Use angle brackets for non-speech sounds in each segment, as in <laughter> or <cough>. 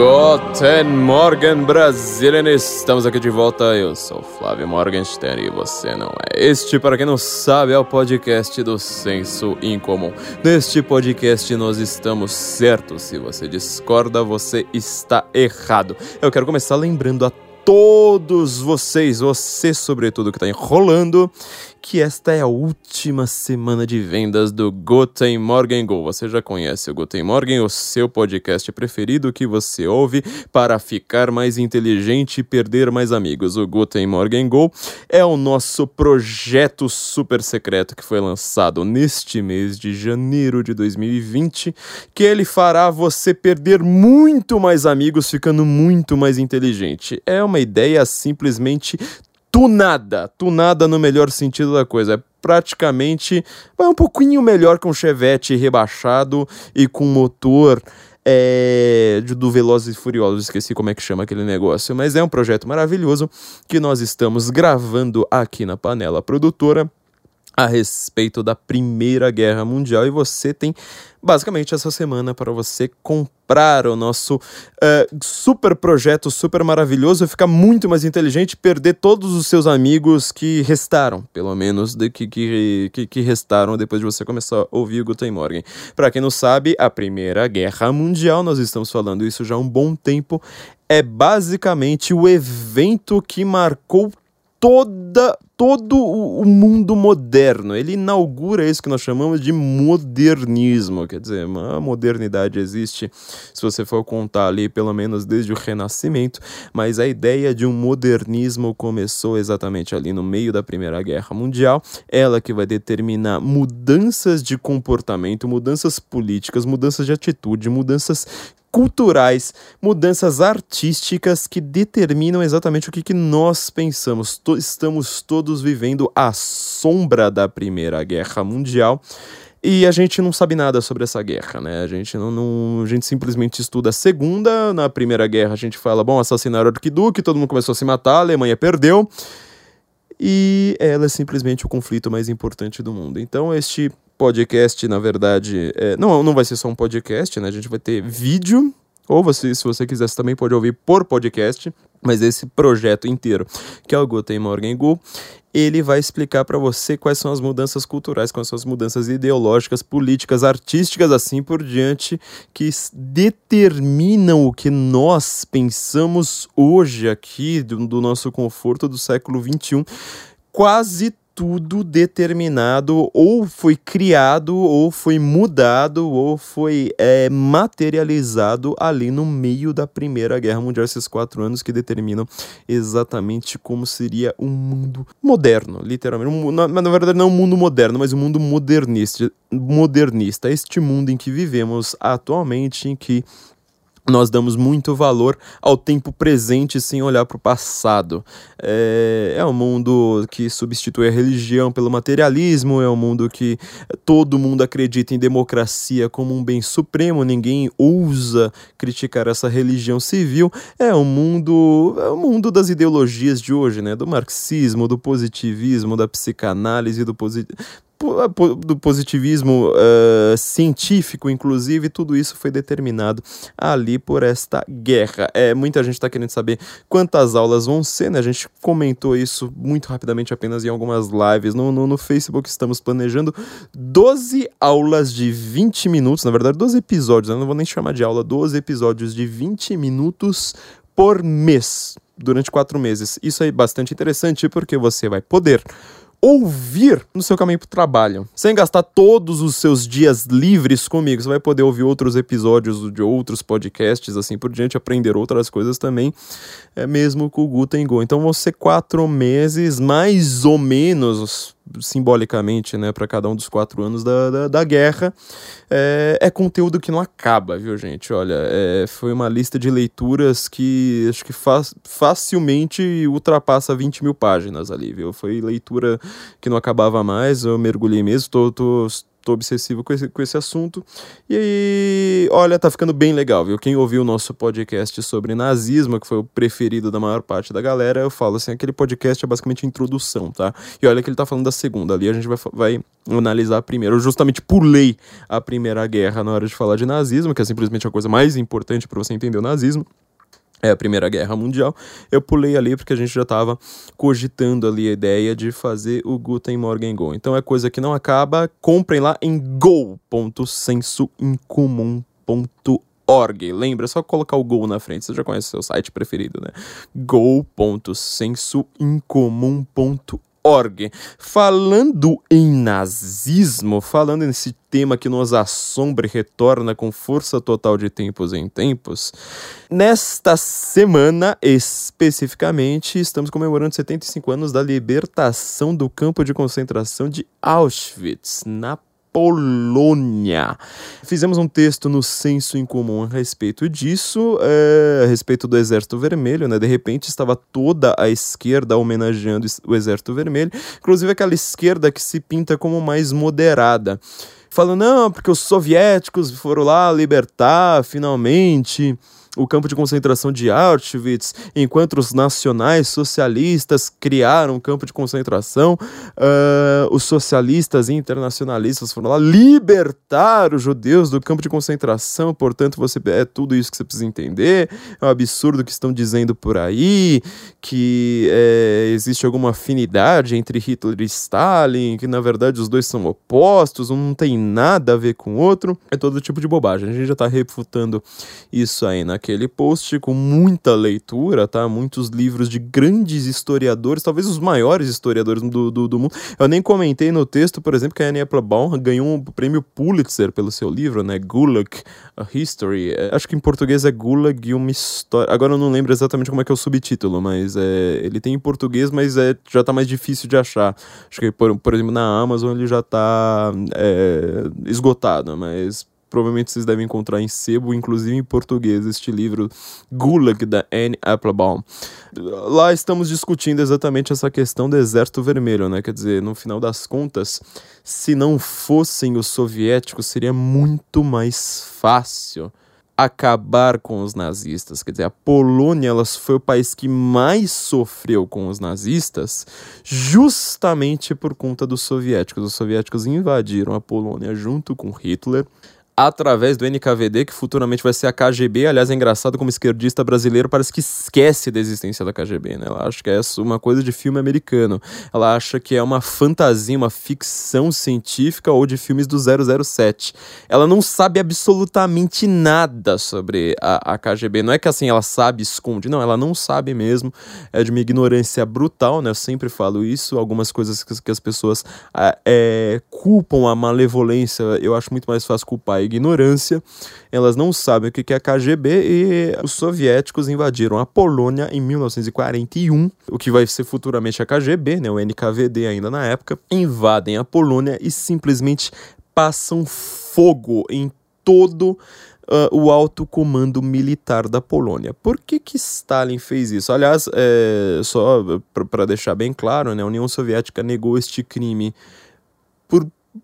Guten Morgen, Brasilian! Estamos aqui de volta. Eu sou Flávio Morgenstern e você não é. Este, para quem não sabe, é o podcast do Senso Incomum. Neste podcast nós estamos certos. Se você discorda, você está errado. Eu quero começar lembrando a todos vocês, você sobretudo que está enrolando, que esta é a última semana de vendas do Guten Morgen Go. Você já conhece o Guten Morgen, o seu podcast preferido que você ouve para ficar mais inteligente e perder mais amigos. O Guten Morgen Go é o nosso projeto super secreto que foi lançado neste mês de janeiro de 2020, que ele fará você perder muito mais amigos ficando muito mais inteligente. É uma ideia simplesmente tunada, tunada no melhor sentido da coisa. É praticamente vai um pouquinho melhor que um Chevette rebaixado e com motor é, do Velozes e Furiosos, esqueci como é que chama aquele negócio, mas é um projeto maravilhoso que nós estamos gravando aqui na Panela Produtora a respeito da Primeira Guerra Mundial e você tem basicamente essa semana para você comprar o nosso uh, super projeto, super maravilhoso, ficar muito mais inteligente, perder todos os seus amigos que restaram, pelo menos de que, que, que, restaram depois de você começar a ouvir o Guten Morgen. Para quem não sabe, a Primeira Guerra Mundial, nós estamos falando isso já há um bom tempo, é basicamente o evento que marcou toda todo o mundo moderno. Ele inaugura isso que nós chamamos de modernismo. Quer dizer, a modernidade existe, se você for contar ali, pelo menos desde o Renascimento, mas a ideia de um modernismo começou exatamente ali no meio da Primeira Guerra Mundial. Ela que vai determinar mudanças de comportamento, mudanças políticas, mudanças de atitude, mudanças culturais, mudanças artísticas que determinam exatamente o que, que nós pensamos. Estamos todos vivendo à sombra da Primeira Guerra Mundial. E a gente não sabe nada sobre essa guerra, né? A gente não, não, a gente simplesmente estuda a segunda. Na primeira guerra a gente fala, bom, assassinaram o arquiduque, todo mundo começou a se matar, a Alemanha perdeu. E ela é simplesmente o conflito mais importante do mundo. Então este podcast, na verdade, é, não, não vai ser só um podcast, né? A gente vai ter vídeo, ou você, se você quiser, você também pode ouvir por podcast, mas esse projeto inteiro, que é o Guten Morgen Go, ele vai explicar para você quais são as mudanças culturais, quais são as mudanças ideológicas, políticas, artísticas, assim por diante, que determinam o que nós pensamos hoje aqui, do, do nosso conforto do século XXI. Quase tudo determinado, ou foi criado, ou foi mudado, ou foi é, materializado ali no meio da Primeira Guerra Mundial, esses quatro anos que determinam exatamente como seria um mundo moderno, literalmente. Um, na, na verdade, não um mundo moderno, mas um mundo modernista, modernista. Este mundo em que vivemos atualmente, em que nós damos muito valor ao tempo presente sem olhar para o passado. É, é um mundo que substitui a religião pelo materialismo, é um mundo que todo mundo acredita em democracia como um bem supremo, ninguém ousa criticar essa religião civil. É um mundo, é o um mundo das ideologias de hoje, né? do marxismo, do positivismo, da psicanálise, do do positivismo uh, científico, inclusive, tudo isso foi determinado ali por esta guerra. É, muita gente está querendo saber quantas aulas vão ser, né? A gente comentou isso muito rapidamente apenas em algumas lives no, no, no Facebook. Estamos planejando 12 aulas de 20 minutos, na verdade, 12 episódios, eu não vou nem chamar de aula, 12 episódios de 20 minutos por mês, durante quatro meses. Isso é bastante interessante porque você vai poder ouvir no seu caminho para o trabalho, sem gastar todos os seus dias livres comigo. Você vai poder ouvir outros episódios de outros podcasts, assim por diante, aprender outras coisas também, é mesmo com o Guten Go. Então ser quatro meses, mais ou menos, simbolicamente, né, para cada um dos quatro anos da, da, da guerra. É, é, conteúdo que não acaba, viu, gente? Olha, é, foi uma lista de leituras que acho que fa facilmente ultrapassa 20 mil páginas ali, viu? Foi leitura que não acabava mais, eu mergulhei mesmo, tô, tô, tô obsessivo com esse, com esse assunto. E olha, tá ficando bem legal, viu? Quem ouviu o nosso podcast sobre nazismo, que foi o preferido da maior parte da galera, eu falo assim, aquele podcast é basicamente introdução, tá? E olha que ele tá falando da segunda, ali a gente vai, vai analisar a primeira. Eu justamente pulei a Primeira Guerra na hora de falar de nazismo, que é simplesmente a coisa mais importante para você entender o nazismo é a Primeira Guerra Mundial, eu pulei ali porque a gente já estava cogitando ali a ideia de fazer o Guten Morgen Go. Então é coisa que não acaba, comprem lá em go.sensoincomum.org. Lembra, é só colocar o Go na frente, você já conhece o seu site preferido, né? go.sensoincomum.org org. Falando em nazismo, falando nesse tema que nos assombra e retorna com força total de tempos em tempos, nesta semana especificamente estamos comemorando 75 anos da libertação do campo de concentração de Auschwitz, na Polônia. Fizemos um texto no Senso em Comum a respeito disso, é, a respeito do Exército Vermelho, né? De repente estava toda a esquerda homenageando o Exército Vermelho, inclusive aquela esquerda que se pinta como mais moderada. Falando, não, porque os soviéticos foram lá libertar finalmente o campo de concentração de Auschwitz, enquanto os nacionais socialistas criaram um campo de concentração, uh, os socialistas internacionalistas foram lá libertar os judeus do campo de concentração, portanto, você é tudo isso que você precisa entender. É um absurdo que estão dizendo por aí, que é, existe alguma afinidade entre Hitler e Stalin, que na verdade os dois são opostos, um não tem nada a ver com o outro. É todo tipo de bobagem. A gente já está refutando isso aí na aquele post com muita leitura, tá? Muitos livros de grandes historiadores, talvez os maiores historiadores do, do, do mundo. Eu nem comentei no texto, por exemplo, que a Annie Applebaum ganhou um prêmio Pulitzer pelo seu livro, né? Gulag, A History. É, acho que em português é Gulag e uma história. Agora eu não lembro exatamente como é que é o subtítulo, mas é, ele tem em português, mas é, já tá mais difícil de achar. Acho que, por, por exemplo, na Amazon ele já tá é, esgotado, mas provavelmente vocês devem encontrar em sebo, inclusive em português, este livro Gulag da Anne Applebaum. Lá estamos discutindo exatamente essa questão do Exército Vermelho, né? Quer dizer, no final das contas, se não fossem os soviéticos, seria muito mais fácil acabar com os nazistas. Quer dizer, a Polônia ela foi o país que mais sofreu com os nazistas, justamente por conta dos soviéticos. Os soviéticos invadiram a Polônia junto com Hitler através do NKVD, que futuramente vai ser a KGB. Aliás, é engraçado como esquerdista brasileiro parece que esquece da existência da KGB, né? Ela acha que é uma coisa de filme americano. Ela acha que é uma fantasia, uma ficção científica ou de filmes do 007. Ela não sabe absolutamente nada sobre a, a KGB. Não é que assim ela sabe, esconde. Não, ela não sabe mesmo. É de uma ignorância brutal, né? Eu sempre falo isso. Algumas coisas que, que as pessoas é, culpam a malevolência, eu acho muito mais fácil culpar a ignorância, elas não sabem o que é a KGB e os soviéticos invadiram a Polônia em 1941, o que vai ser futuramente a KGB, né, o NKVD ainda na época, invadem a Polônia e simplesmente passam fogo em todo Uh, o alto comando militar da Polônia. Por que, que Stalin fez isso? Aliás, é, só para deixar bem claro, né, a União Soviética negou este crime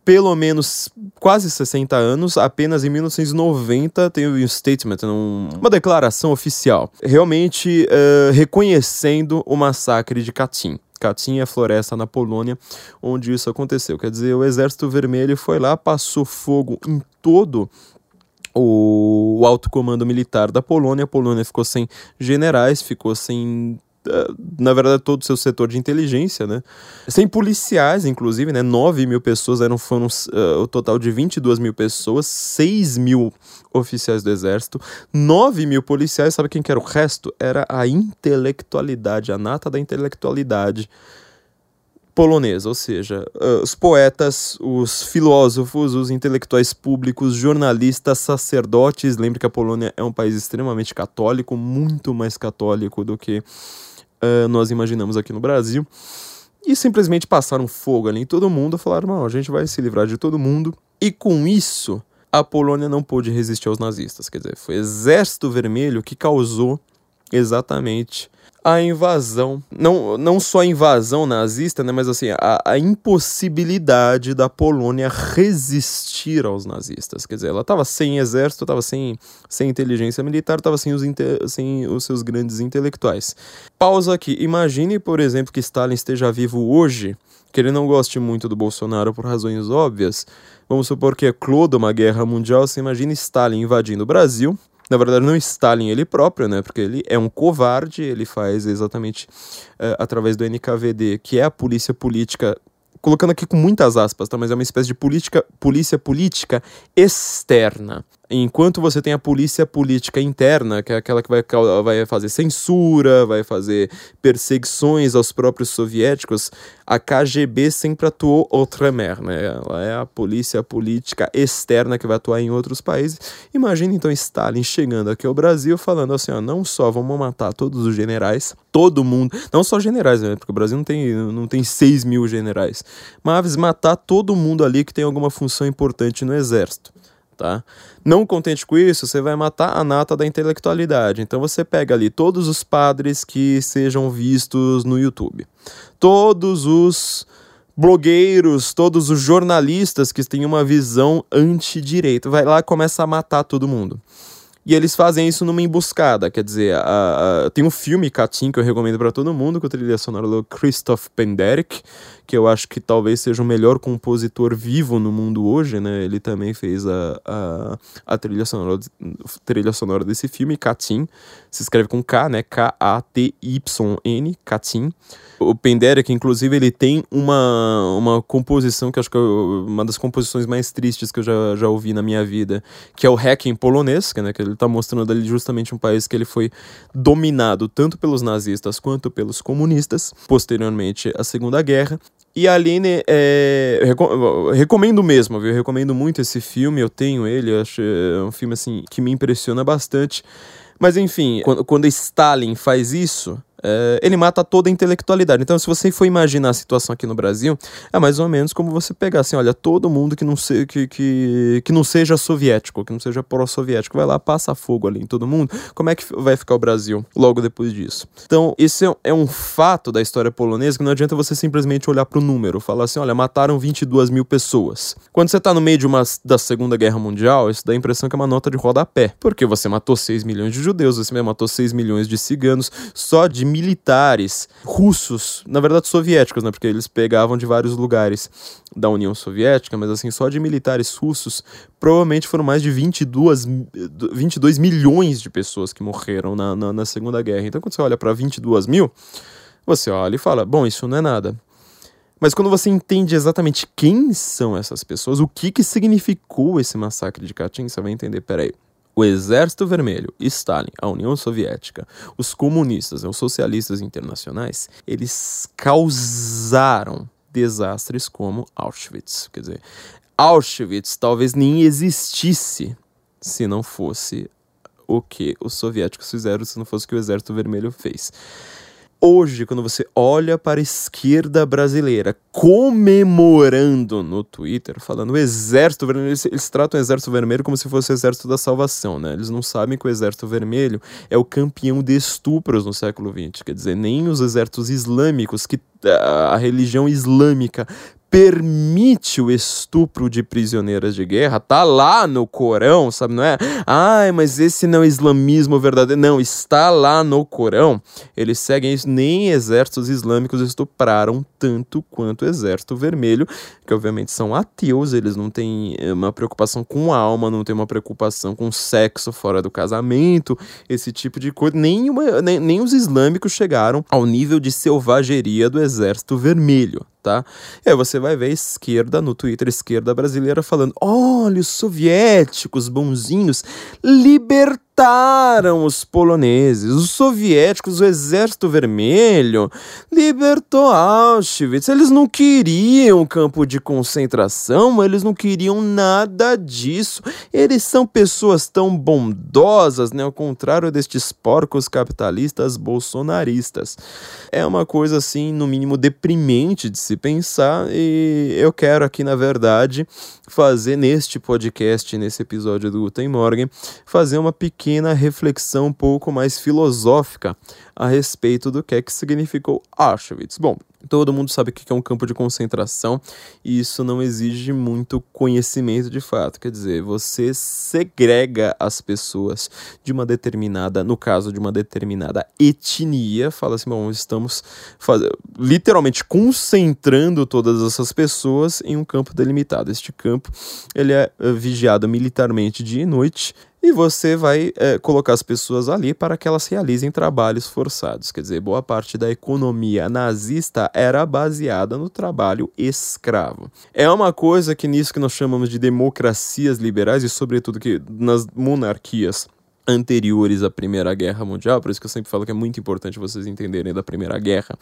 pelo menos quase 60 anos, apenas em 1990 teve um statement, um, uma declaração oficial, realmente uh, reconhecendo o massacre de Katyn. Katyn é floresta na Polônia onde isso aconteceu. Quer dizer, o Exército Vermelho foi lá, passou fogo em todo o alto comando militar da Polônia. A Polônia ficou sem generais, ficou sem na verdade, todo o seu setor de inteligência, né? Sem policiais, inclusive, né? 9 mil pessoas eram, foram uh, o total de 22 mil pessoas, 6 mil oficiais do exército, 9 mil policiais, sabe quem que era o resto? Era a intelectualidade, a nata da intelectualidade polonesa, ou seja, uh, os poetas, os filósofos, os intelectuais públicos, jornalistas, sacerdotes. Lembre que a Polônia é um país extremamente católico, muito mais católico do que uh, nós imaginamos aqui no Brasil. E simplesmente passaram fogo ali em todo mundo, falaram: não, a gente vai se livrar de todo mundo. E com isso, a Polônia não pôde resistir aos nazistas. Quer dizer, foi o Exército Vermelho que causou exatamente a invasão, não, não só a invasão nazista, né, mas assim, a, a impossibilidade da Polônia resistir aos nazistas. Quer dizer, ela estava sem exército, estava sem, sem inteligência militar, estava sem os, sem os seus grandes intelectuais. Pausa aqui. Imagine, por exemplo, que Stalin esteja vivo hoje, que ele não goste muito do Bolsonaro por razões óbvias. Vamos supor que é ecloda uma guerra mundial. Você imagina Stalin invadindo o Brasil na verdade, não Stalin ele próprio, né? Porque ele é um covarde, ele faz exatamente uh, através do NKVD, que é a polícia política colocando aqui com muitas aspas, tá? mas é uma espécie de política, polícia política externa. Enquanto você tem a polícia política interna, que é aquela que vai, vai fazer censura, vai fazer perseguições aos próprios soviéticos, a KGB sempre atuou outre-mer, né? Ela é a polícia política externa que vai atuar em outros países. Imagina então Stalin chegando aqui ao Brasil falando assim, ó, não só vamos matar todos os generais, todo mundo, não só generais, né? Porque o Brasil não tem, não tem 6 mil generais, mas matar todo mundo ali que tem alguma função importante no exército tá? Não contente com isso, você vai matar a nata da intelectualidade. Então você pega ali todos os padres que sejam vistos no YouTube, todos os blogueiros, todos os jornalistas que têm uma visão anti-direita, vai lá e começa a matar todo mundo. E eles fazem isso numa emboscada, quer dizer, a, a, tem um filme Katim que eu recomendo para todo mundo, com a trilha sonora do Christoph Penderecki, que eu acho que talvez seja o melhor compositor vivo no mundo hoje, né? Ele também fez a, a, a trilha, sonora, trilha sonora desse filme, Katim, se escreve com K, né? K-A-T-Y-N, Katim. O Penderek, inclusive, ele tem uma, uma composição que acho que é uma das composições mais tristes que eu já, já ouvi na minha vida, que é o Hacking polonês, que, né, que ele está mostrando ali justamente um país que ele foi dominado tanto pelos nazistas quanto pelos comunistas, posteriormente à Segunda Guerra. E a Aline, é, recomendo mesmo, viu? Eu recomendo muito esse filme, eu tenho ele, eu acho é um filme assim que me impressiona bastante. Mas enfim, quando, quando Stalin faz isso, é, ele mata toda a intelectualidade. Então, se você for imaginar a situação aqui no Brasil, é mais ou menos como você pegar assim, olha, todo mundo que não, se, que, que, que não seja soviético, que não seja pró-soviético, vai lá, passa fogo ali em todo mundo. Como é que vai ficar o Brasil logo depois disso? Então, esse é, é um fato da história polonesa que não adianta você simplesmente olhar para o número, falar assim, olha, mataram 22 mil pessoas. Quando você está no meio de uma da Segunda Guerra Mundial, isso dá a impressão que é uma nota de rodapé, porque você matou 6 milhões de judeus, você matou 6 milhões de ciganos, só de militares russos, na verdade soviéticos, né, porque eles pegavam de vários lugares da União Soviética, mas assim, só de militares russos, provavelmente foram mais de 22, 22 milhões de pessoas que morreram na, na, na Segunda Guerra. Então, quando você olha para 22 mil, você olha e fala: bom, isso não é nada. Mas quando você entende exatamente quem são essas pessoas, o que, que significou esse massacre de Katyn, você vai entender, peraí, o Exército Vermelho, Stalin, a União Soviética, os comunistas, os socialistas internacionais, eles causaram desastres como Auschwitz. Quer dizer, Auschwitz talvez nem existisse se não fosse o que os soviéticos fizeram, se não fosse o que o Exército Vermelho fez hoje, quando você olha para a esquerda brasileira comemorando no Twitter, falando o Exército Vermelho, eles, eles, tratam o Exército Vermelho como se fosse o Exército da Salvação, né? Eles não sabem que o Exército Vermelho é o campeão de estupros no século XX. Quer dizer, nem os exércitos islâmicos, que a religião islâmica permite o estupro de prisioneiras de guerra, tá lá no Corão, sabe, não é? Ai, mas esse não é islamismo verdadeiro. Não, está lá no Corão. Eles seguem isso, nem exércitos islâmicos estupraram tanto quanto o exército vermelho, que obviamente são ateus, eles não têm eh, uma preocupação com alma, não têm uma preocupação com sexo fora do casamento, esse tipo de coisa. Nem, uma, nem, nem os islâmicos chegaram ao nível de selvageria do exército vermelho, tá? E aí você vai ver esquerda no Twitter, esquerda brasileira, falando: olha, os soviéticos bonzinhos libertaram os poloneses, os soviéticos, o Exército Vermelho libertou Auschwitz. Eles não queriam campo de concentração, eles não queriam nada disso. Eles são pessoas tão bondosas, né? Ao contrário destes porcos capitalistas bolsonaristas. É uma coisa assim, no mínimo deprimente de se pensar, e eu quero aqui, na verdade, fazer neste podcast, nesse episódio do Guten Morgen, fazer uma pequena pequena reflexão um pouco mais filosófica a respeito do que é que significou Auschwitz. Bom, todo mundo sabe o que é um campo de concentração e isso não exige muito conhecimento de fato. Quer dizer, você segrega as pessoas de uma determinada, no caso de uma determinada etnia, fala assim, bom, estamos faz... literalmente concentrando todas essas pessoas em um campo delimitado. Este campo ele é eh, vigiado militarmente dia e noite e você vai é, colocar as pessoas ali para que elas realizem trabalhos forçados. Quer dizer, boa parte da economia nazista era baseada no trabalho escravo. É uma coisa que nisso que nós chamamos de democracias liberais e sobretudo que nas monarquias anteriores à Primeira Guerra Mundial, por isso que eu sempre falo que é muito importante vocês entenderem da Primeira Guerra,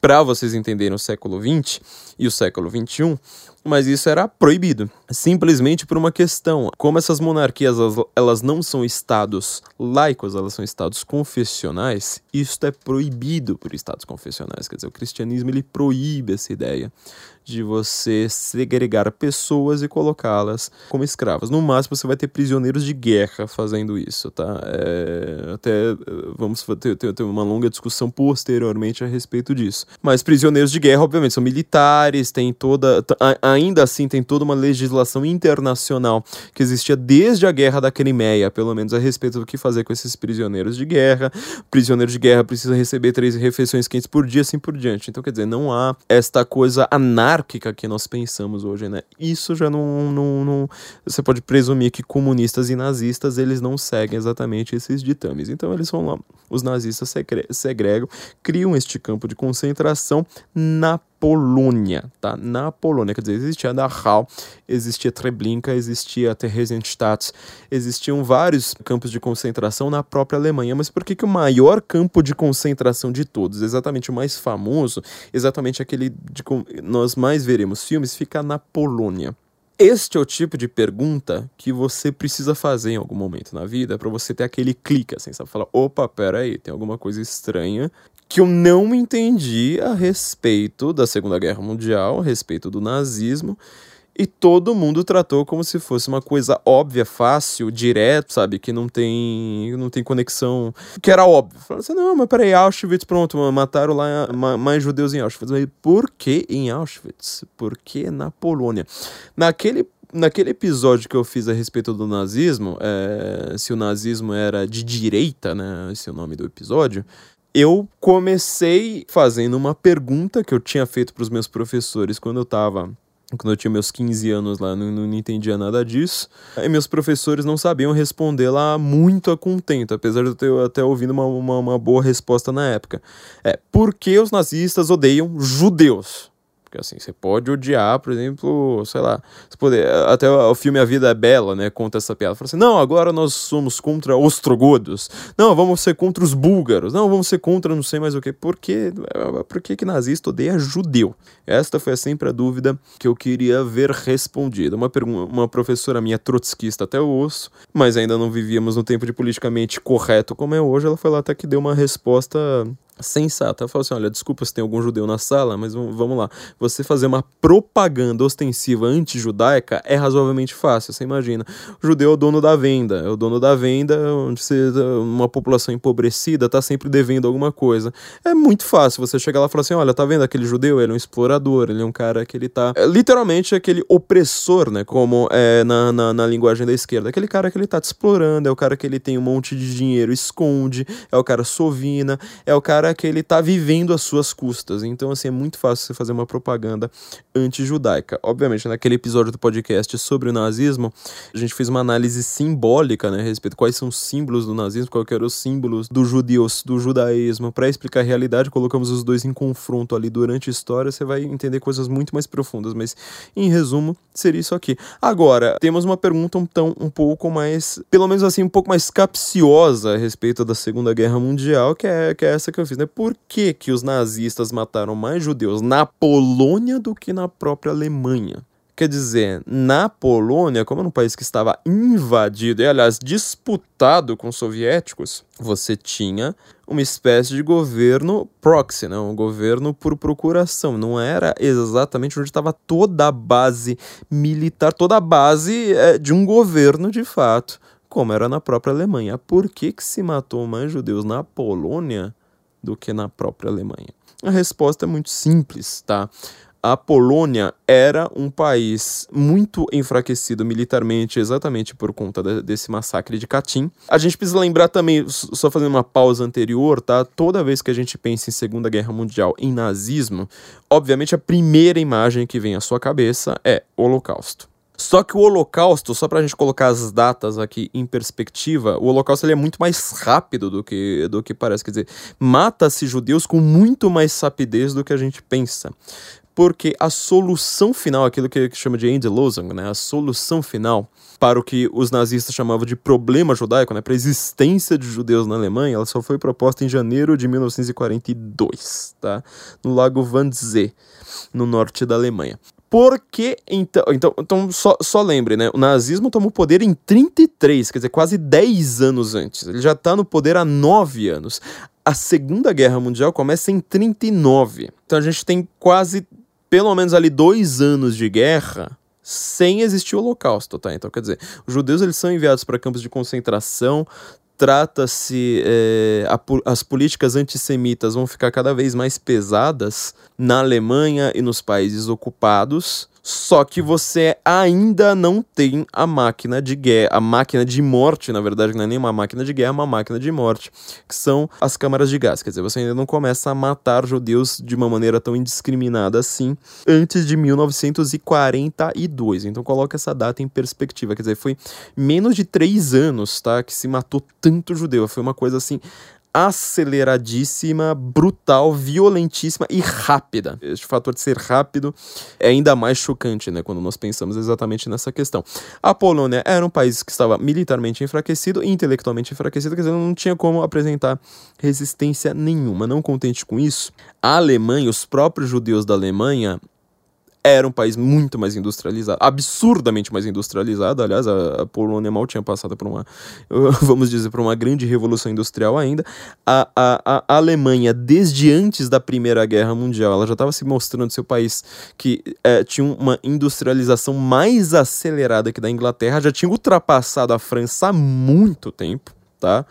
para vocês entenderem o século XX e o século XXI, mas isso era proibido, simplesmente por uma questão. Como essas monarquias elas, não são estados laicos, elas são estados confessionais, isso é proibido por estados confessionais. Quer dizer, o cristianismo ele proíbe essa ideia de você segregar pessoas e colocá-las como escravas. No máximo, você vai ter prisioneiros de guerra fazendo isso, tá? É, até vamos ter, ter, ter uma longa discussão posteriormente a respeito disso. Mas prisioneiros de guerra, obviamente, são militares, tem toda. A, ainda assim tem toda uma legislação internacional que existia desde a guerra da Crimeia, pelo menos a respeito do que fazer com esses prisioneiros de guerra. Prisioneiros de guerra precisam receber três refeições quentes por dia, assim por diante. Então, quer dizer, não há esta coisa anárquica que nós pensamos hoje, né? Isso já não, não, não você pode presumir que comunistas e nazistas eles não seguem exatamente esses ditames. Então, eles vão lá, os nazistas segregam, criam este campo de concentração na Polônia, tá? Na Polônia, quer dizer, existia Dachau, existia Treblinka, existia Theresienstadt, existiam vários campos de concentração na própria Alemanha, mas por que, que o maior campo de concentração de todos, exatamente o mais famoso, exatamente aquele de nós mais veremos filmes, fica na Polônia? Este é o tipo de pergunta que você precisa fazer em algum momento na vida para você ter aquele clique, assim, sabe? Falar, opa, pera aí, tem alguma coisa estranha que eu não entendi a respeito da Segunda Guerra Mundial, a respeito do nazismo, e todo mundo tratou como se fosse uma coisa óbvia, fácil, direto, sabe? Que não tem, não tem conexão. Que era óbvio. Falaram assim: não, mas peraí, Auschwitz, pronto, mataram lá mais judeus em Auschwitz. Mas por que em Auschwitz? Por que na Polônia? Naquele naquele episódio que eu fiz a respeito do nazismo, é, se o nazismo era de direita, né? Esse é o nome do episódio eu comecei fazendo uma pergunta que eu tinha feito para os meus professores quando eu estava quando eu tinha meus 15 anos lá, não, não entendia nada disso. E meus professores não sabiam responder lá muito a contento, apesar de eu ter até ouvido uma, uma, uma boa resposta na época. É, por que os nazistas odeiam judeus? Porque assim, você pode odiar, por exemplo, sei lá, poder, até o filme A Vida é Bela, né, conta essa piada. Fala assim, não, agora nós somos contra ostrogodos. Não, vamos ser contra os búlgaros. Não, vamos ser contra não sei mais o que. Por quê? Por que que nazista odeia judeu? Esta foi sempre a dúvida que eu queria ver respondida. Uma, uma professora minha trotskista até o osso, mas ainda não vivíamos no tempo de politicamente correto como é hoje, ela foi lá até que deu uma resposta sensata. Falou assim: olha, desculpa se tem algum judeu na sala, mas vamos lá. Você fazer uma propaganda ostensiva anti-judaica é razoavelmente fácil. Você imagina. O judeu é o dono da venda. É o dono da venda, onde você, uma população empobrecida está sempre devendo alguma coisa. É muito fácil você chegar lá e falar assim: olha, tá vendo aquele judeu? Ele é um explorador, ele é um cara que ele tá. É, literalmente aquele opressor, né? Como é na, na, na linguagem da esquerda. Aquele cara que ele tá te explorando, é o cara que ele tem um monte de dinheiro, esconde, é o cara sovina, é o cara que ele está vivendo às suas custas. Então, assim, é muito fácil você fazer uma propaganda anti-judaica. Obviamente, naquele episódio do podcast sobre o nazismo, a gente fez uma análise simbólica, né, a respeito de quais são os símbolos do nazismo, quais eram os símbolos do judeus, do judaísmo. Para explicar a realidade, colocamos os dois em confronto ali durante a história, você vai entender coisas muito mais profundas, mas em resumo, seria isso aqui. Agora, temos uma pergunta então um pouco mais, pelo menos assim, um pouco mais capciosa a respeito da Segunda Guerra Mundial, que é, que é essa que eu né? Por que, que os nazistas mataram mais judeus na Polônia do que na própria Alemanha? Quer dizer, na Polônia, como era um país que estava invadido e, aliás, disputado com os soviéticos, você tinha uma espécie de governo proxy, né? um governo por procuração. Não era exatamente onde estava toda a base militar, toda a base é, de um governo de fato como era na própria Alemanha. Por que, que se matou mais judeus na Polônia do que na própria Alemanha? A resposta é muito simples, tá? a Polônia era um país muito enfraquecido militarmente, exatamente por conta de, desse massacre de Katyn. A gente precisa lembrar também, só fazendo uma pausa anterior, tá? Toda vez que a gente pensa em Segunda Guerra Mundial, em nazismo, obviamente a primeira imagem que vem à sua cabeça é Holocausto. Só que o Holocausto, só para a gente colocar as datas aqui em perspectiva, o Holocausto ele é muito mais rápido do que, do que parece. Quer dizer, mata-se judeus com muito mais rapidez do que a gente pensa porque a solução final, aquilo que, chama de Endlösung, né, a solução final para o que os nazistas chamavam de problema judaico, né, para a existência de judeus na Alemanha, ela só foi proposta em janeiro de 1942, tá, no Lago Wannsee, no norte da Alemanha. Porque, então, então, então só, só lembre, né? O nazismo tomou poder em 33, quer dizer, quase 10 anos antes. Ele já está no poder há 9 anos. A Segunda Guerra Mundial começa em 39. Então a gente tem quase pelo menos ali dois anos de guerra sem existir o holocausto, tá? Então, quer dizer, os judeus eles são enviados para campos de concentração, trata-se é, as políticas antissemitas vão ficar cada vez mais pesadas na Alemanha e nos países ocupados só que você ainda não tem a máquina de guerra, a máquina de morte, na verdade, não é nem uma máquina de guerra, é uma máquina de morte, que são as câmaras de gás. Quer dizer, você ainda não começa a matar judeus de uma maneira tão indiscriminada assim antes de 1942. Então coloca essa data em perspectiva. Quer dizer, foi menos de três anos, tá? Que se matou tanto judeu. Foi uma coisa assim aceleradíssima, brutal, violentíssima e rápida. Este fator de ser rápido é ainda mais chocante, né, quando nós pensamos exatamente nessa questão. A Polônia era um país que estava militarmente enfraquecido e intelectualmente enfraquecido, quer dizer, não tinha como apresentar resistência nenhuma. Não contente com isso, a Alemanha, os próprios judeus da Alemanha, era um país muito mais industrializado, absurdamente mais industrializado. Aliás, a, Polônia mal tinha passado por uma, <laughs> vamos dizer, por uma grande revolução industrial ainda. A, a, a Alemanha, desde antes da Primeira Guerra Mundial, ela já estava se mostrando seu país que é, tinha uma industrialização mais acelerada que da Inglaterra, já tinha ultrapassado a França há muito tempo, tá?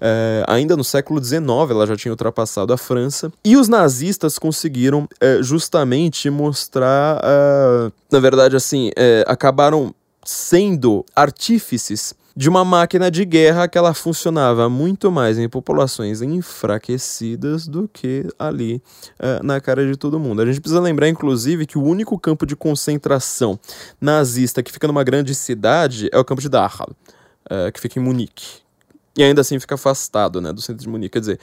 É, ainda no século XIX ela já tinha ultrapassado a França. E os nazistas conseguiram é, justamente mostrar. É, na verdade, assim, é, acabaram sendo artífices de uma máquina de guerra que ela funcionava muito mais em populações enfraquecidas do que ali uh, na cara de todo mundo. A gente precisa lembrar, inclusive, que o único campo de concentração nazista que fica numa grande cidade é o campo de Dachau, uh, que fica em Munique e ainda assim fica afastado né, do centro de Munique. Quer dizer,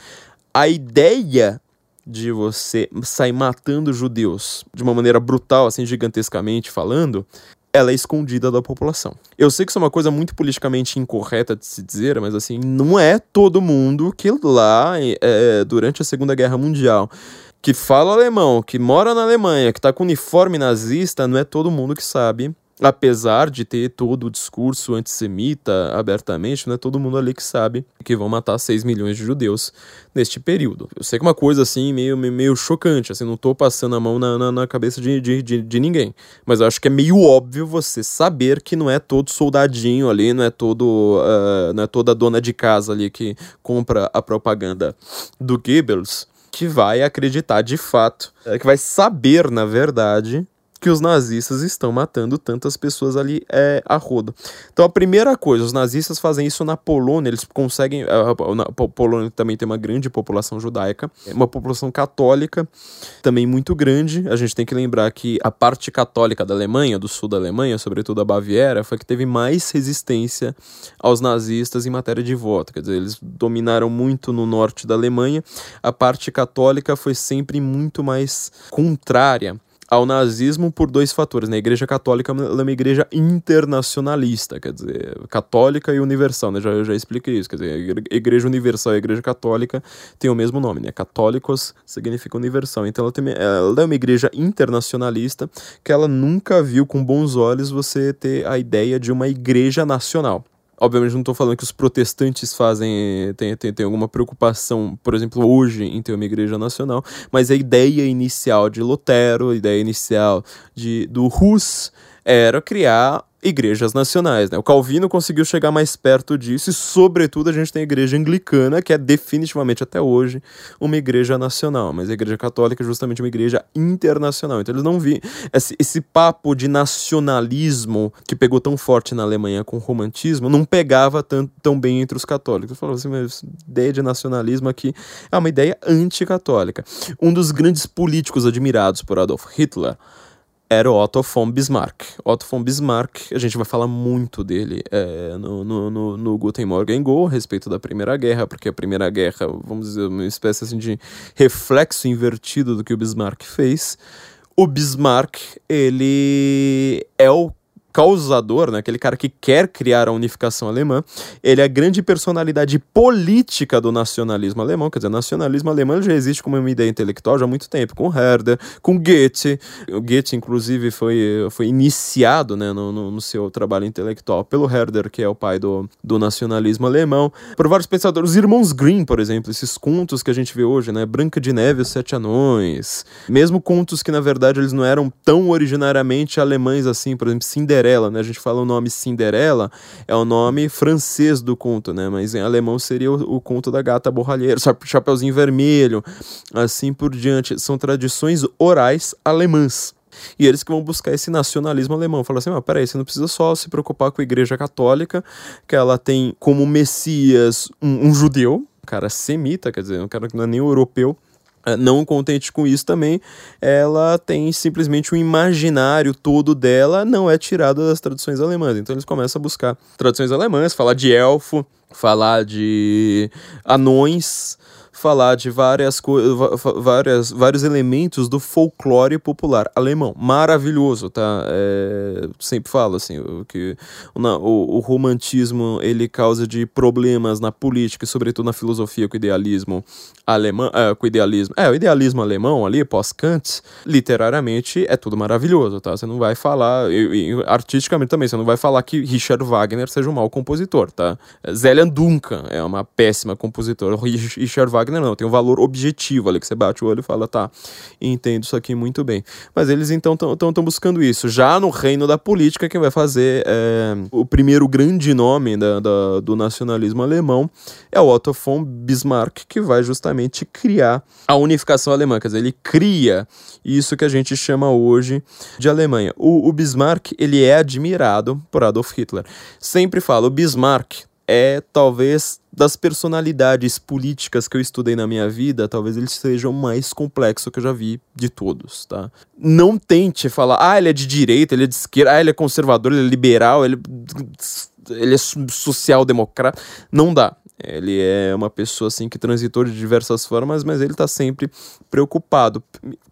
a ideia de você sair matando judeus de uma maneira brutal, assim, gigantescamente falando, ela é escondida da população. Eu sei que isso é uma coisa muito politicamente incorreta de se dizer, mas assim, não é todo mundo que lá, é, durante a Segunda Guerra Mundial, que fala alemão, que mora na Alemanha, que tá com uniforme nazista, não é todo mundo que sabe apesar de ter todo o discurso antissemita abertamente, não é todo mundo ali que sabe que vão matar 6 milhões de judeus neste período. Eu sei que é uma coisa assim meio, meio chocante, assim, não tô passando a mão na, na, na cabeça de, de, de, de, ninguém, mas eu acho que é meio óbvio você saber que não é todo soldadinho ali, não é todo, uh, não é toda dona de casa ali que compra a propaganda do Goebbels que vai acreditar de fato, é, que vai saber, na verdade, que os nazistas estão matando tantas pessoas ali é, a rodo. Então a primeira coisa, os nazistas fazem isso na Polônia, eles conseguem. A, a, a Polônia também tem uma grande população judaica, uma população católica também muito grande. A gente tem que lembrar que a parte católica da Alemanha, do sul da Alemanha, sobretudo a Baviera, foi que teve mais resistência aos nazistas em matéria de voto. Quer dizer, eles dominaram muito no norte da Alemanha. A parte católica foi sempre muito mais contrária ao nazismo por dois fatores. Né? A Igreja Católica é uma igreja internacionalista, quer dizer, católica e universal, né? já, eu já expliquei isso. Quer dizer, Igreja Universal e Igreja Católica têm o mesmo nome, né? Católicos significa universal. Então ela, tem, ela é uma igreja internacionalista que ela nunca viu com bons olhos você ter a ideia de uma igreja nacional. Obviamente não estou falando que os protestantes fazem, tem, tem, tem alguma preocupação, por exemplo, hoje em ter uma igreja nacional, mas a ideia inicial de Lutero, a ideia inicial de, do Hus, era criar igrejas nacionais. Né? O Calvino conseguiu chegar mais perto disso e, sobretudo, a gente tem a igreja anglicana, que é definitivamente até hoje uma igreja nacional, mas a igreja católica é justamente uma igreja internacional. Então eles não vi esse, esse papo de nacionalismo que pegou tão forte na Alemanha com o romantismo, não pegava tão, tão bem entre os católicos. Falavam assim, mas ideia de nacionalismo aqui é uma ideia anticatólica. Um dos grandes políticos admirados por Adolf Hitler era o Otto von Bismarck. Otto von Bismarck, a gente vai falar muito dele é, no, no, no, no Guten Morgen Go, a respeito da Primeira Guerra, porque a Primeira Guerra, vamos dizer, uma espécie assim, de reflexo invertido do que o Bismarck fez. O Bismarck, ele é o causador, né, aquele cara que quer criar a unificação alemã, ele é a grande personalidade política do nacionalismo alemão, quer dizer, nacionalismo alemão já existe como uma ideia intelectual já há muito tempo, com Herder, com Goethe, o Goethe inclusive foi, foi iniciado né, no, no, no seu trabalho intelectual pelo Herder, que é o pai do, do nacionalismo alemão, por vários pensadores, os irmãos Grimm, por exemplo, esses contos que a gente vê hoje, né, Branca de Neve e os Sete Anões, mesmo contos que na verdade eles não eram tão originariamente alemães assim, por exemplo, Cinderela Cinderela, né? A gente fala o nome Cinderela, é o nome francês do conto, né? Mas em alemão seria o, o conto da gata borralheira, Chapeuzinho Vermelho, assim por diante. São tradições orais alemãs. E eles que vão buscar esse nacionalismo alemão. Falam assim: mas peraí, você não precisa só se preocupar com a Igreja Católica, que ela tem como Messias um, um judeu, cara semita, quer dizer, um cara que não é nem europeu não contente com isso também, ela tem simplesmente o um imaginário todo dela não é tirado das traduções alemãs. Então eles começam a buscar traduções alemãs, falar de elfo, falar de anões, falar de várias várias vários elementos do folclore popular alemão. Maravilhoso, tá? É, sempre falo assim, que o, o, romantismo ele causa de problemas na política e sobretudo na filosofia com o idealismo alemão, é, com o idealismo, é, o idealismo alemão ali, pós-Kant, literariamente é tudo maravilhoso, tá? Você não vai falar, e, e, artisticamente também, você não vai falar que Richard Wagner seja um mau compositor, tá? Zélia Duncan é uma péssima compositora, Richard Wagner Não, tem um valor objetivo ali que você bate o olho e fala, tá, entendo isso aqui muito bem. Mas eles então estão buscando isso. Já no reino da política, quem vai fazer é, o primeiro grande nome da, da, do nacionalismo alemão é o Otto von Bismarck, que vai justamente criar a unificação alemã, quer dizer, ele cria isso que a gente chama hoje de Alemanha. O, o Bismarck, ele é admirado por Adolf Hitler. Sempre falo, o Bismarck é talvez das personalidades políticas que eu estudei na minha vida, talvez ele seja o mais complexo que eu já vi de todos, tá? Não tente falar, ah, ele é de direita, ele é de esquerda, ah, ele é conservador, ele é liberal, ele, ele é social-democrata. Não dá. Ele é uma pessoa assim que transitou de diversas formas, mas ele está sempre preocupado,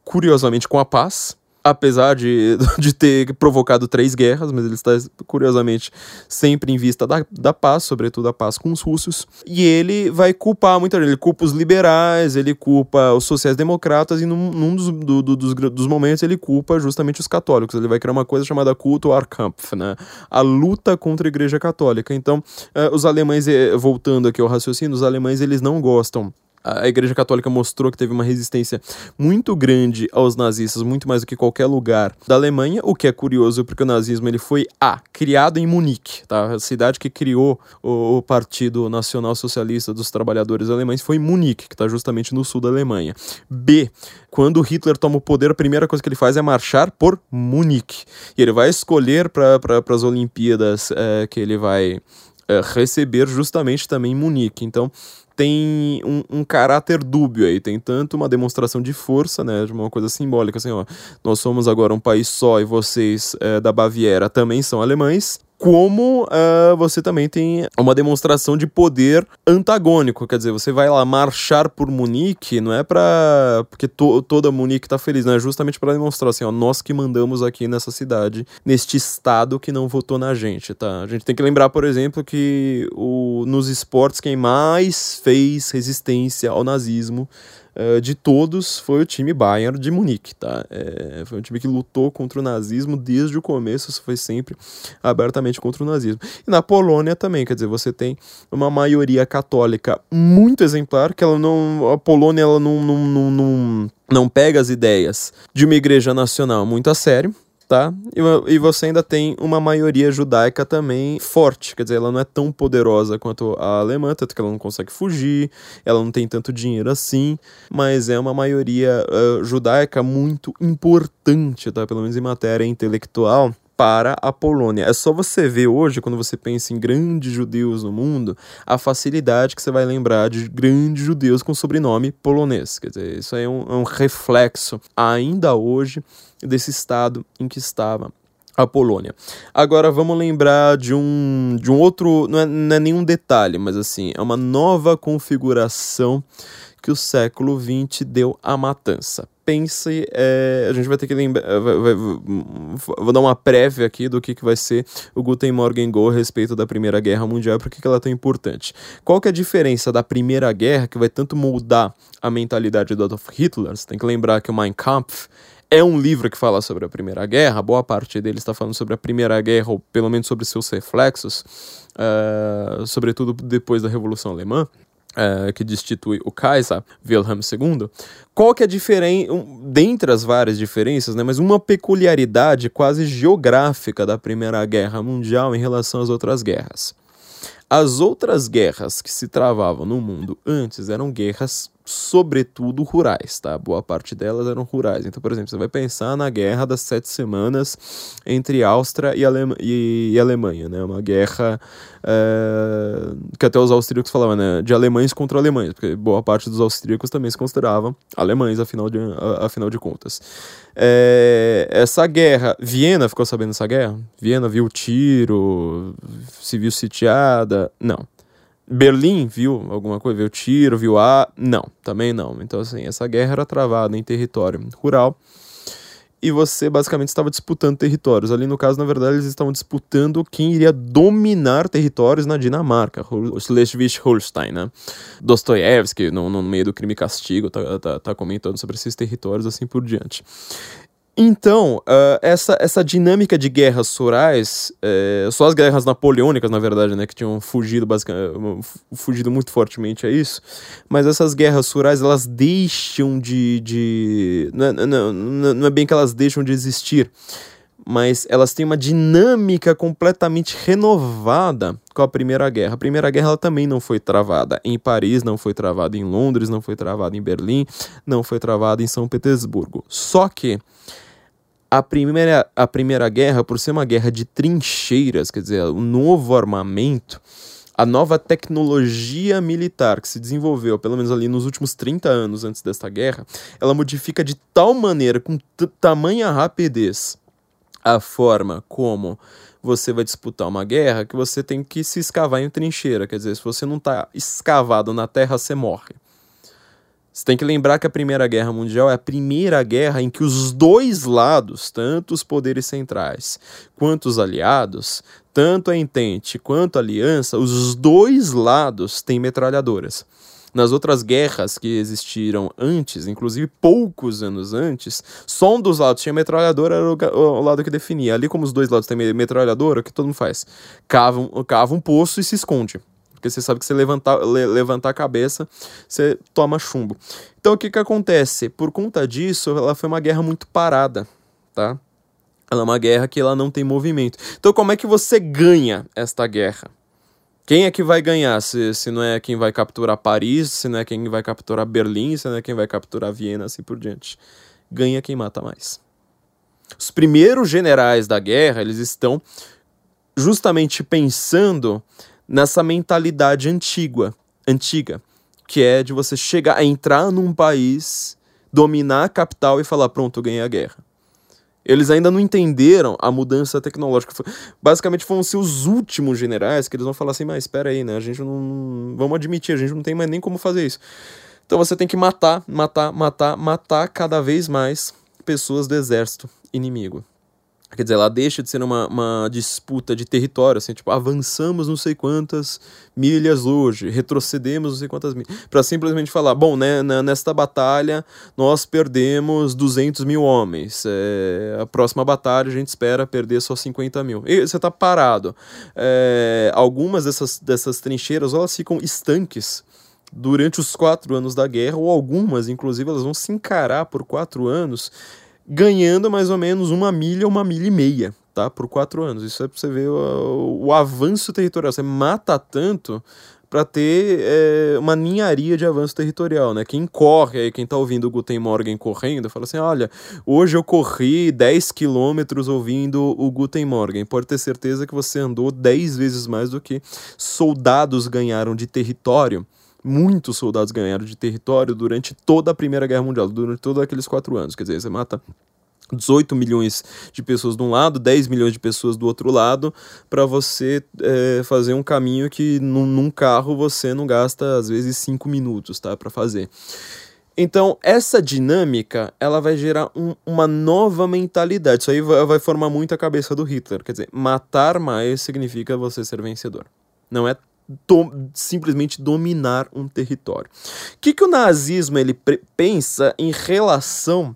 curiosamente, com a paz, apesar de, <laughs> de ter provocado três guerras, mas ele está, curiosamente, sempre em vista da, da paz, sobretudo a paz com os russos. E ele vai culpar gente. Ele culpa os liberais, ele culpa os sociais-democratas, e num, num dos, do, do, dos, dos momentos ele culpa justamente os católicos. Ele vai criar uma coisa chamada culto Arkampf, né? A luta contra a igreja católica. Então, uh, os alemães, eh, voltando aqui ao raciocínio, os alemães eles não gostam a Igreja Católica mostrou que teve uma resistência muito grande aos nazistas, muito mais do que qualquer lugar da Alemanha, o que é curioso porque o nazismo ele foi A, criado em Munique, tá? A cidade que criou o, o Partido Nacional Socialista dos Trabalhadores Alemães foi Munique, que está justamente no sul da Alemanha. B, quando Hitler toma o poder, a primeira coisa que ele faz é marchar por Munique. E ele vai escolher para pra, as Olimpíadas é, que ele vai é, receber justamente também Munique. Então, tem um, um, caráter dúbio aí, tem tanto uma demonstração de força, né, de uma coisa simbólica, assim, ó, nós somos agora um país só e vocês é, da Baviera também são alemães, como uh, você também tem uma demonstração de poder antagônico, quer dizer, você vai lá marchar por Munique, não é para porque to, toda Munique tá feliz, não é justamente para demonstrar assim, ó, nós que mandamos aqui nessa cidade, neste estado que não votou na gente, tá? A gente tem que lembrar, por exemplo, que o, nos esportes quem mais fez resistência ao nazismo uh, de todos foi o time Bayern de Munique, tá? É, foi um time que lutou contra o nazismo desde o começo, foi sempre abertamente contra o nazismo. E na Polônia também, quer dizer, você tem uma maioria católica muito exemplar, que ela não, a Polônia ela não, não, não, não, não pega as ideias de uma igreja nacional muito a sério, tá? E, e você ainda tem uma maioria judaica também forte, quer dizer, ela não é tão poderosa quanto a alemã, tanto que ela não consegue fugir, ela não tem tanto dinheiro assim, mas é uma maioria uh, judaica muito importante, tá? Pelo menos em matéria intelectual para a Polônia. É só você ver hoje, quando você pensa em grandes judeus no mundo, a facilidade que você vai lembrar de grandes judeus com sobrenome polonês. Quer dizer, isso é um, é um reflexo ainda hoje desse estado em que estava a Polônia. Agora vamos lembrar de um, de um outro, não é, não é nenhum detalhe, mas assim, é uma nova configuração que o século XX deu à matança. Pense, é, a gente vai ter que lembrar, é, vai, vai, vou dar uma prévia aqui do que, que vai ser o Guten Morgen Go a respeito da Primeira Guerra Mundial e por que, que ela é tão importante. Qual que é a diferença da Primeira Guerra, que vai tanto moldar a mentalidade do Adolf Hitler? Você tem que lembrar que o Mein Kampf é um livro que fala sobre a Primeira Guerra, boa parte dele está falando sobre a Primeira Guerra, ou pelo menos sobre seus reflexos, uh, sobretudo depois da Revolução Alemã. Uh, que destitui o Kaiser Wilhelm II, qual que é a diferença, um, dentre as várias diferenças, né, mas uma peculiaridade quase geográfica da Primeira Guerra Mundial em relação às outras guerras. As outras guerras que se travavam no mundo antes eram guerras sobretudo rurais, tá? Boa parte delas eram rurais. Então, por exemplo, você vai pensar na Guerra das Sete Semanas entre Áustria e, e, e Alemanha, né? Uma guerra é, que até os austríacos falavam, né? De alemães contra alemães, porque boa parte dos austríacos também se consideravam alemães, afinal de, afinal de contas. É, essa guerra, Viena ficou sabendo dessa guerra? Viena viu tiro, se viu sitiada? Não. Berlim viu alguma coisa, viu tiro, viu a. Não, também não. Então, assim, essa guerra era travada em território rural e você basicamente estava disputando territórios. Ali, no caso, na verdade, eles estavam disputando quem iria dominar territórios na Dinamarca, Schleswig-Holstein, né? Dostoiévski, no, no meio do crime e castigo, tá, tá, tá comentando sobre esses territórios assim por diante. Então, uh, essa, essa dinâmica de guerras rurais, é, só as guerras napoleônicas, na verdade, né, que tinham fugido, basicamente, fugido muito fortemente a isso, mas essas guerras rurais, elas deixam de... de não, é, não, não é bem que elas deixam de existir, mas elas têm uma dinâmica completamente renovada com a Primeira Guerra. A Primeira Guerra também não foi travada em Paris, não foi travada em Londres, não foi travada em Berlim, não foi travada em São Petersburgo. Só que a primeira, a primeira guerra, por ser uma guerra de trincheiras, quer dizer, o novo armamento, a nova tecnologia militar que se desenvolveu, pelo menos ali nos últimos 30 anos antes desta guerra, ela modifica de tal maneira, com tamanha rapidez, a forma como você vai disputar uma guerra que você tem que se escavar em trincheira. Quer dizer, se você não está escavado na terra, você morre. Você tem que lembrar que a Primeira Guerra Mundial é a primeira guerra em que os dois lados, tanto os poderes centrais quanto os aliados, tanto a Entente quanto a Aliança, os dois lados têm metralhadoras. Nas outras guerras que existiram antes, inclusive poucos anos antes, só um dos lados tinha metralhadora, era o, lado que definia. Ali, como os dois lados têm metralhadora, o que todo mundo faz? Cava um, cava um poço e se esconde. Porque você sabe que se levantar, le, levantar a cabeça, você toma chumbo. Então o que, que acontece? Por conta disso, ela foi uma guerra muito parada, tá? Ela é uma guerra que ela não tem movimento. Então como é que você ganha esta guerra? Quem é que vai ganhar? Se, se não é quem vai capturar Paris, se não é quem vai capturar Berlim, se não é quem vai capturar Viena, assim por diante. Ganha quem mata mais. Os primeiros generais da guerra, eles estão justamente pensando nessa mentalidade antiga, antiga, que é de você chegar a entrar num país, dominar a capital e falar pronto, eu ganhei a guerra. Eles ainda não entenderam a mudança tecnológica. Basicamente foram ser os últimos generais que eles vão falar assim, mas espera aí, né? A gente não. Vamos admitir, a gente não tem mais nem como fazer isso. Então você tem que matar, matar, matar, matar cada vez mais pessoas do exército inimigo. Quer dizer, ela deixa de ser uma, uma disputa de território, assim, tipo, avançamos não sei quantas milhas hoje, retrocedemos não sei quantas milhas, para simplesmente falar, bom, né, nesta batalha nós perdemos 200 mil homens, é, a próxima batalha a gente espera perder só 50 mil. E você tá parado. É, algumas dessas, dessas trincheiras, elas ficam estanques durante os quatro anos da guerra, ou algumas, inclusive, elas vão se encarar por quatro anos ganhando mais ou menos uma milha, uma milha e meia, tá? Por quatro anos. Isso é pra você ver o, o avanço territorial. Você mata tanto para ter é, uma ninharia de avanço territorial, né? Quem corre aí, quem tá ouvindo o Guten Morgen correndo, fala assim, olha, hoje eu corri 10 quilômetros ouvindo o Guten Morgen. Pode ter certeza que você andou 10 vezes mais do que soldados ganharam de território muitos soldados ganharam de território durante toda a Primeira Guerra Mundial, durante todos aqueles quatro anos. Quer dizer, você mata 18 milhões de pessoas de um lado, 10 milhões de pessoas do outro lado, para você é, fazer um caminho que num, num, carro você não gasta, às vezes, 5 minutos tá, para fazer. Então, essa dinâmica, ela vai gerar um, uma nova mentalidade. Isso aí vai, vai formar muito a cabeça do Hitler. Quer dizer, matar mais significa você ser vencedor. Não é do, simplesmente dominar um território. O que, que o nazismo ele pensa em relação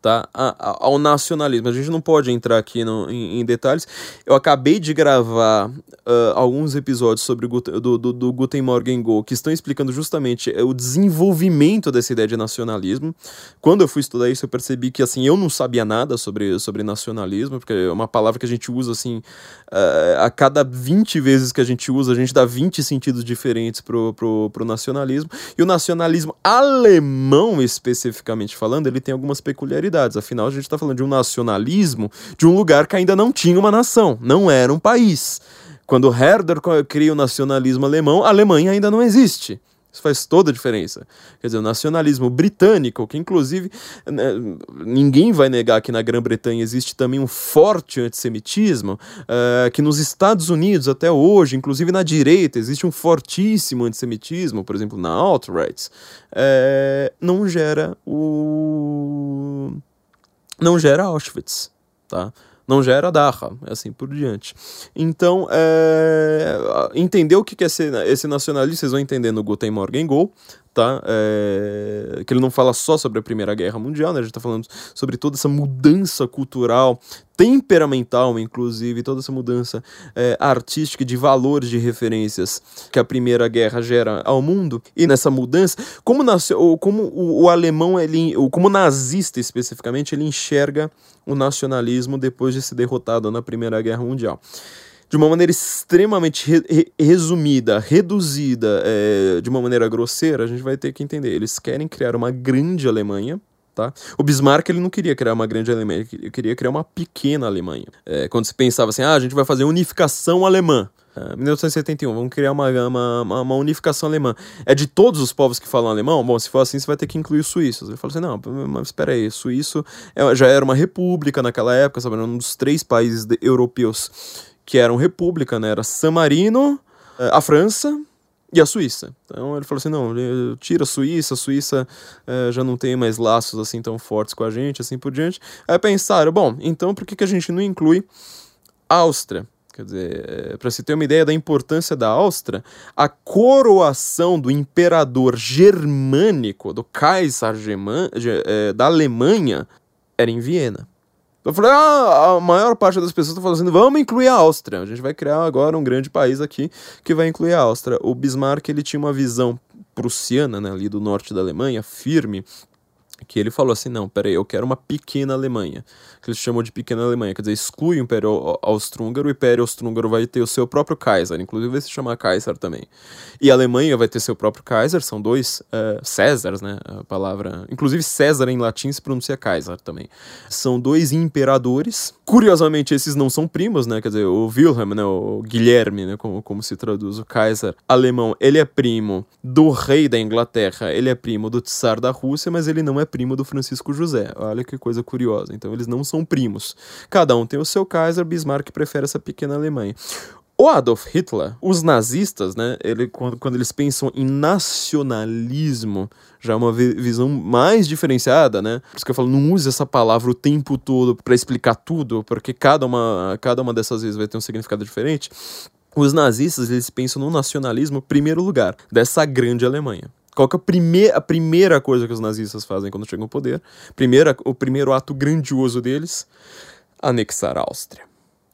tá? A, ao nacionalismo. A gente não pode entrar aqui no, em, em detalhes. Eu acabei de gravar uh, alguns episódios sobre do, do, do Guten Morgen Go que estão explicando justamente o desenvolvimento dessa ideia de nacionalismo. Quando eu fui estudar isso, eu percebi que assim eu não sabia nada sobre, sobre nacionalismo, porque é uma palavra que a gente usa assim uh, a cada 20 vezes que a gente usa, a gente dá 20 sentidos diferentes pro, pro, pro nacionalismo. E o nacionalismo alemão, especificamente falando, ele tem algumas peculiaridades Afinal, a gente está falando de um nacionalismo de um lugar que ainda não tinha uma nação, não era um país. Quando Herder cria o nacionalismo alemão, a Alemanha ainda não existe. Isso faz toda a diferença. Quer dizer, o nacionalismo britânico, que inclusive né, ninguém vai negar que na Grã-Bretanha existe também um forte antissemitismo, uh, que nos Estados Unidos até hoje, inclusive na direita, existe um fortíssimo antissemitismo, por exemplo, na alt-right, uh, não gera o. não gera Auschwitz. Tá? Não gera Dachau, assim por diante. Então, é, entender o que é esse, esse nacionalismo, vocês vão entender no Guten Morgen Go, tá? É, que ele não fala só sobre a Primeira Guerra Mundial, né? A gente está falando sobre toda essa mudança cultural, temperamental, inclusive, toda essa mudança é, artística de valores de referências que a Primeira Guerra gera ao mundo. E nessa mudança, como, nasceu, como o, o alemão, ele, como nazista especificamente, ele enxerga o nacionalismo depois de ser derrotado na Primeira Guerra Mundial de uma maneira extremamente re re resumida, reduzida, é, de uma maneira grosseira, a gente vai ter que entender. Eles querem criar uma grande Alemanha, Tá? O Bismarck ele não queria criar uma grande Alemanha, ele queria criar uma pequena Alemanha. É, quando se pensava assim, ah, a gente vai fazer unificação alemã. É, 1971, vamos criar uma, uma, uma, unificação alemã. É de todos os povos que falam alemão? Bom, se for assim, você vai ter que incluir os suíços. Ele falou assim: não, mas espera aí, suíço é, já era uma república naquela época, sabe? Um dos três países de, europeus que eram república, né? Era San Marino, eh, a França e a Suíça. Então ele falou assim, não, tira a Suíça, a Suíça é, já não tem mais laços assim tão fortes com a gente, assim por diante. Aí pensaram, bom, então por que, que a gente não inclui a Áustria? Quer dizer, eh, para se ter uma ideia da importância da Áustria, a coroação do imperador germânico, do Kaiser da Alemanha, era em Viena. Eu falei, ah, a maior parte das pessoas está falando assim, vamos incluir a Áustria. A gente vai criar agora um grande país aqui que vai incluir a Áustria. O Bismarck, ele tinha uma visão prussiana, né, ali do norte da Alemanha, firme, que ele falou assim, não, peraí, eu quero uma pequena Alemanha que eles chamam de Pequena Alemanha, quer dizer, exclui o Império Austro-Húngaro, o Império Austro-Húngaro vai ter o seu próprio Kaiser, inclusive vai se chamar Kaiser também. E a Alemanha vai ter seu próprio Kaiser, são dois uh, Césares, né, a palavra... Inclusive César em latim se pronuncia Kaiser também. São dois imperadores, curiosamente esses não são primos, né, quer dizer, o Wilhelm, né, o Guilherme, né, como, como se traduz, o Kaiser alemão, ele é primo do rei da Inglaterra, ele é primo do Tsar da Rússia, mas ele não é primo do Francisco José. Olha que coisa curiosa. Então eles não são primos. Cada um tem o seu Kaiser, Bismarck prefere essa pequena Alemanha. O Adolf Hitler, os nazistas, né, ele, quando, quando eles pensam em nacionalismo, já é uma visão mais diferenciada, né? Por isso que eu falo, não use essa palavra o tempo todo para explicar tudo, porque cada uma, cada uma dessas vezes vai ter um significado diferente. Os nazistas, eles pensam no nacionalismo, primeiro lugar, dessa grande Alemanha. Qual que é a, prime a primeira coisa que os nazistas fazem quando chegam ao poder? Primeira, o primeiro ato grandioso deles, anexar a Áustria.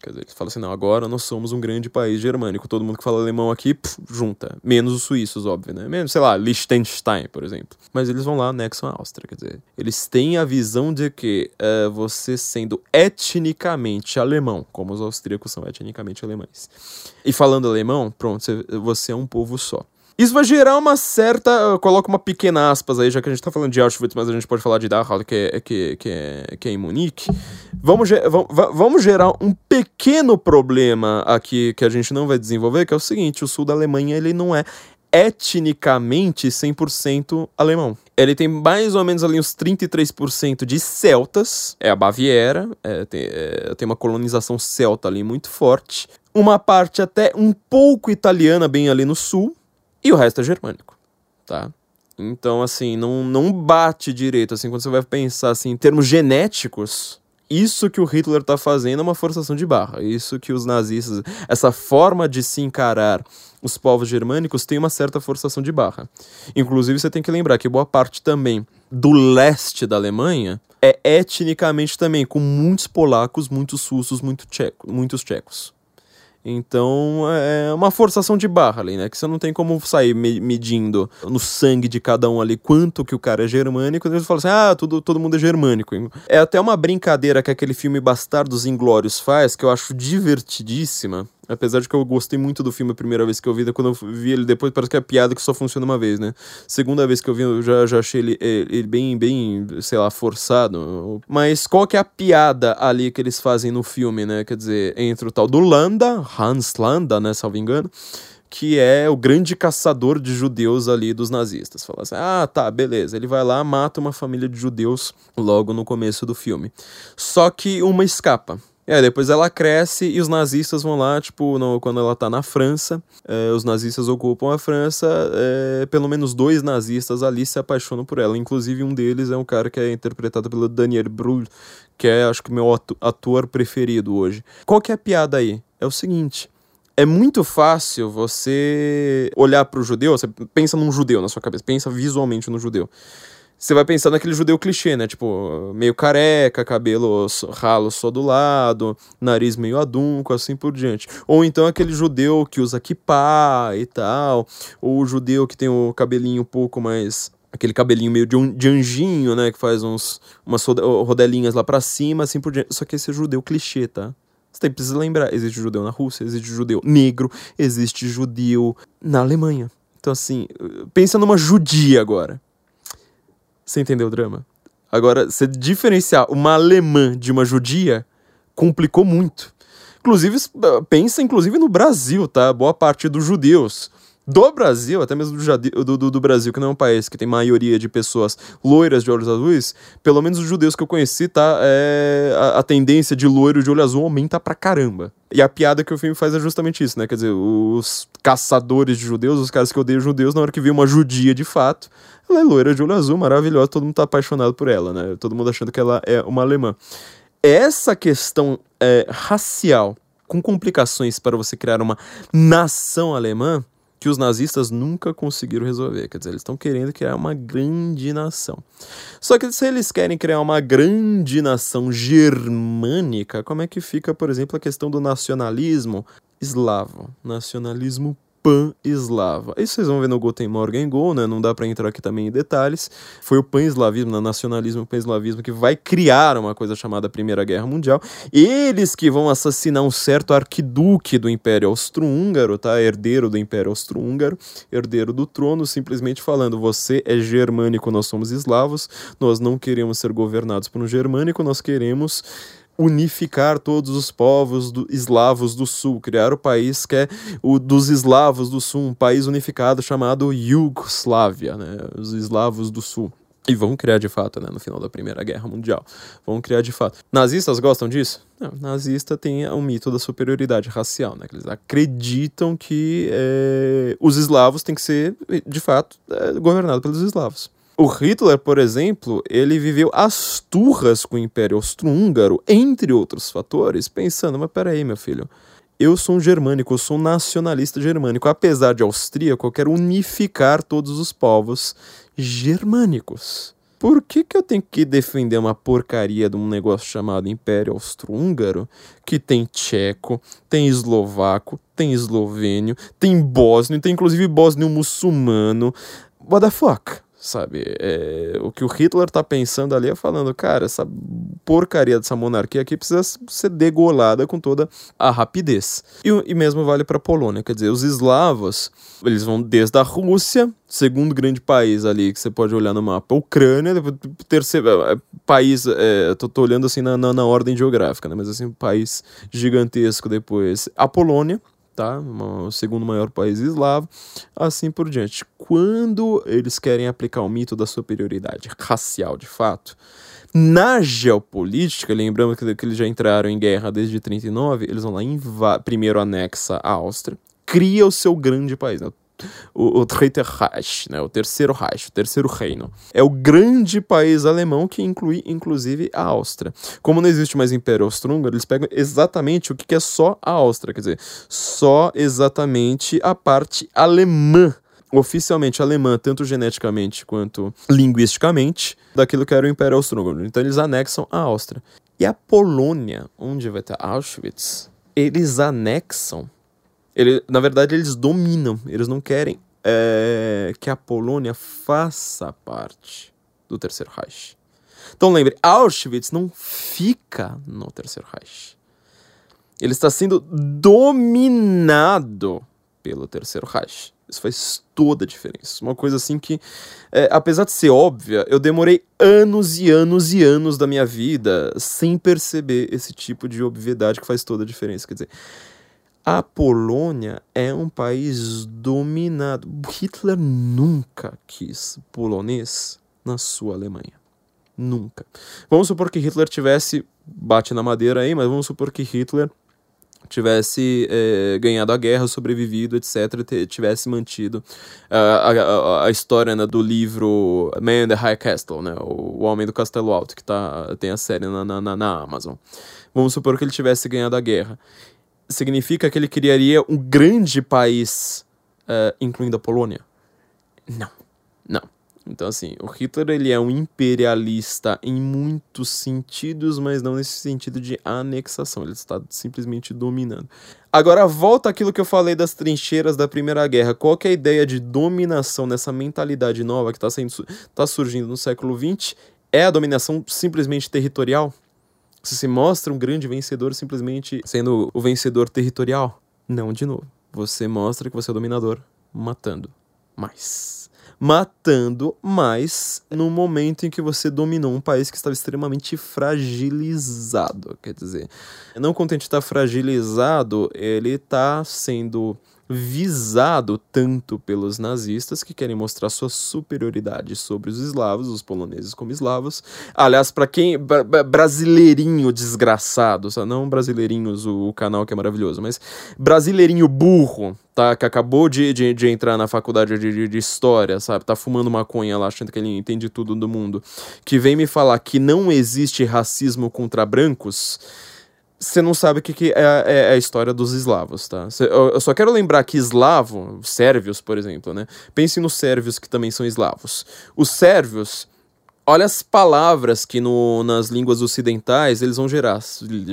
Quer dizer, eles falam assim, não, agora nós somos um grande país germânico. Todo mundo que fala alemão aqui, junta. Menos os suíços, óbvio, né? Menos, sei lá, Liechtenstein, por exemplo. Mas eles vão lá, anexam a Áustria, quer dizer. Eles têm a visão de que uh, você sendo etnicamente alemão, como os austríacos são etnicamente alemães, e falando alemão, pronto, você é um povo só. Isso vai gerar uma certa. Coloca uma pequena aspas aí, já que a gente tá falando de Auschwitz, mas a gente pode falar de Dachau, que é, que, que é, que é em Munique. Vamos, vamos gerar um pequeno problema aqui que a gente não vai desenvolver, que é o seguinte: o sul da Alemanha ele não é etnicamente 100% alemão. Ele tem mais ou menos ali uns 33% de celtas, é a Baviera, é, tem, é, tem uma colonização celta ali muito forte. Uma parte até um pouco italiana, bem ali no sul, e o resto é germânico, tá? Então, assim, não, não bate direito, assim, quando você vai pensar, assim, em termos genéticos, isso que o Hitler tá fazendo é uma forçação de barra. Isso que os nazistas, essa forma de se encarar os povos germânicos tem uma certa forçação de barra. Inclusive, você tem que lembrar que boa parte também do leste da Alemanha é etnicamente também com muitos polacos, muitos russos, muito tcheco, muitos tchecos. Então é uma forçação de barra ali, né? Que você não tem como sair me medindo no sangue de cada um ali quanto que o cara é germânico. Eles falam assim: ah, tudo, todo mundo é germânico. É até uma brincadeira que aquele filme Bastardos Inglórios faz, que eu acho divertidíssima. Apesar de que eu gostei muito do filme a primeira vez que eu vi, quando eu vi ele depois, parece que é piada que só funciona uma vez, né? Segunda vez que eu vi, eu já, já achei ele, ele bem, bem, sei lá, forçado. Mas qual que é a piada ali que eles fazem no filme, né? Quer dizer, entre o tal do Landa, Hans Landa, né, salvo engano, que é o grande caçador de judeus ali dos nazistas. Fala assim: ah, tá, beleza. Ele vai lá, mata uma família de judeus logo no começo do filme. Só que uma escapa. É, depois ela cresce e os nazistas vão lá, tipo, no, quando ela tá na França, é, os nazistas ocupam a França, é, pelo menos dois nazistas ali se apaixonam por ela. Inclusive, um deles é um cara que é interpretado pelo Daniel Brühl, que é, acho que, meu ator preferido hoje. Qual que é a piada aí? É o seguinte. É muito fácil você olhar para o judeu, você pensa num judeu na sua cabeça, pensa visualmente no judeu você vai pensar naquele judeu clichê, né? Tipo, meio careca, cabelo ralo só do lado, nariz meio adunco, assim por diante. Ou então aquele judeu que usa kippah e tal, ou o judeu que tem o cabelinho um pouco mais aquele cabelinho meio de, um, de anjinho, né, que faz uns umas rodelinhas lá para cima, assim por diante. Só que esse é judeu clichê, tá? Você precisa lembrar, existe judeu na Rússia, existe judeu negro, existe judeu na Alemanha. Então assim, pensa numa judia agora. Você entendeu o drama? Agora, você diferenciar uma alemã de uma judia complicou muito. Inclusive, pensa inclusive no Brasil, tá? Boa parte dos judeus do Brasil, até mesmo do, do, do, Brasil, que não é um país que tem maioria de pessoas loiras de olhos azuis, pelo menos os judeus que eu conheci, tá? É, a, a, tendência de loiro de olho azul aumenta pra caramba. E a piada que o filme faz é justamente isso, né? Quer dizer, os caçadores de judeus, os caras que odeiam judeus, na hora que vê uma judia de fato, ela é loira de olho azul, maravilhosa, todo mundo tá apaixonado por ela, né? Todo mundo achando que ela é uma alemã. Essa questão é, racial com complicações para você criar uma nação alemã que os nazistas nunca conseguiram resolver. Quer dizer, eles estão querendo criar uma grande nação. Só que se eles querem criar uma grande nação germânica, como é que fica, por exemplo, a questão do nacionalismo eslavo? Nacionalismo pan-eslava. Isso vocês vão ver no Guten Morgen Go, né? Não dá para entrar aqui também em detalhes. Foi o pan-eslavismo, o nacionalismo pan-eslavismo que vai criar uma coisa chamada Primeira Guerra Mundial. Eles que vão assassinar um certo arquiduque do Império Austro-Húngaro, tá? Herdeiro do Império Austro-Húngaro, herdeiro do trono, simplesmente falando: você é germânico, nós somos eslavos, nós não queremos ser governados por um germânico, nós queremos unificar todos os povos do, eslavos do sul, criar o país que é o dos eslavos do sul, um país unificado chamado Iugoslávia, né, os eslavos do sul. E vão criar de fato, né, no final da Primeira Guerra Mundial. Vão criar de fato. Nazistas gostam disso? Não, nazista tem o mito da superioridade racial, né? Que eles acreditam que é, os eslavos têm que ser, de fato, é, governados pelos eslavos. O Hitler, por exemplo, ele viveu as turras com o Império Austro-Húngaro, entre outros fatores, pensando, mas peraí, meu filho, eu sou um germânico, eu sou um nacionalista germânico. Apesar de austríaco, eu quero unificar todos os povos germânicos. por que, que eu tenho que defender uma porcaria de um negócio chamado Império Austro-Húngaro, que tem tcheco, tem eslovaco, tem eslovênio, tem bósnio, tem inclusive bósnio muçulmano. What the fuck? Sabe? É, o que o Hitler tá pensando ali é falando, cara, essa porcaria dessa monarquia aqui precisa ser degolada com toda a rapidez. E, e mesmo vale para Polônia, quer dizer, os eslavos, eles vão desde a Rússia, segundo grande país ali que você pode olhar no mapa, Ucrânia, terceiro é, país, é, tô, tô, olhando assim na, na, na ordem geográfica, né? Mas assim, um país gigantesco depois, a Polônia, tá? O segundo maior país eslavo, assim por diante. Quando eles querem aplicar o mito da superioridade racial de fato, na geopolítica, lembrando que, que eles já entraram em guerra desde 39, eles vão lá primeiro anexa a Áustria, cria o seu grande país, né? O, o Reich, né, o terceiro Reich, o terceiro reino. É o grande país alemão que inclui, inclusive, a Áustria. Como não existe mais Império Austro-Húngaro, eles pegam exatamente o que é só a Áustria, quer dizer, só exatamente a parte alemã oficialmente alemã, tanto geneticamente quanto linguisticamente, daquilo que era o Império Austro-Húngaro. Então eles anexam a Áustria. E a Polônia, onde vai ter Auschwitz, eles anexam ele, na verdade, eles dominam, eles não querem é, que a Polônia faça parte do Terceiro Reich. Então lembre, Auschwitz não fica no Terceiro Reich. Ele está sendo dominado pelo Terceiro Reich. Isso faz toda a diferença. Uma coisa assim que, é, apesar de ser óbvia, eu demorei anos e anos e anos da minha vida sem perceber esse tipo de obviedade que faz toda a diferença. Quer dizer, a Polônia é um país dominado. Hitler nunca quis polonês na sua Alemanha. Nunca. Vamos supor que Hitler tivesse. Bate na madeira aí, mas vamos supor que Hitler tivesse é, ganhado a guerra, sobrevivido, etc., tivesse mantido uh, a, a, história né, do livro Man in the High Castle, né, o Homem do Castelo Alto, que tá, tem a série na, na, na Amazon. Vamos supor que ele tivesse ganhado a guerra significa que ele criaria um grande país, uh, incluindo a Polônia? Não, não. Então, assim, o Hitler ele é um imperialista em muitos sentidos, mas não nesse sentido de anexação. Ele está simplesmente dominando. Agora, volta aquilo que eu falei das trincheiras da Primeira Guerra. Qual é a ideia de dominação nessa mentalidade nova que está tá surgindo no século XX? É a dominação simplesmente territorial? Você se mostra um grande vencedor simplesmente sendo o vencedor territorial? Não, de novo. Você mostra que você é dominador matando mais. Matando mais no momento em que você dominou um país que estava extremamente fragilizado. Quer dizer, não contente estar fragilizado, ele está sendo visado tanto pelos nazistas que querem mostrar sua superioridade sobre os eslavos, os poloneses como eslavos. Aliás, para quem brasileirinho desgraçado, não brasileirinhos o, o, canal que é maravilhoso, mas brasileirinho burro, tá, que acabou de, de, de entrar na faculdade de, de, de, história, sabe, tá fumando maconha lá achando que ele entende tudo do mundo, que vem me falar que não existe racismo contra brancos você não sabe o que, que é, é, a história dos eslavos, tá? Cê, eu, eu, só quero lembrar que eslavo, sérvios, por exemplo, né? Pense nos sérvios que também são eslavos. Os sérvios, olha as palavras que no, nas línguas ocidentais eles vão gerar.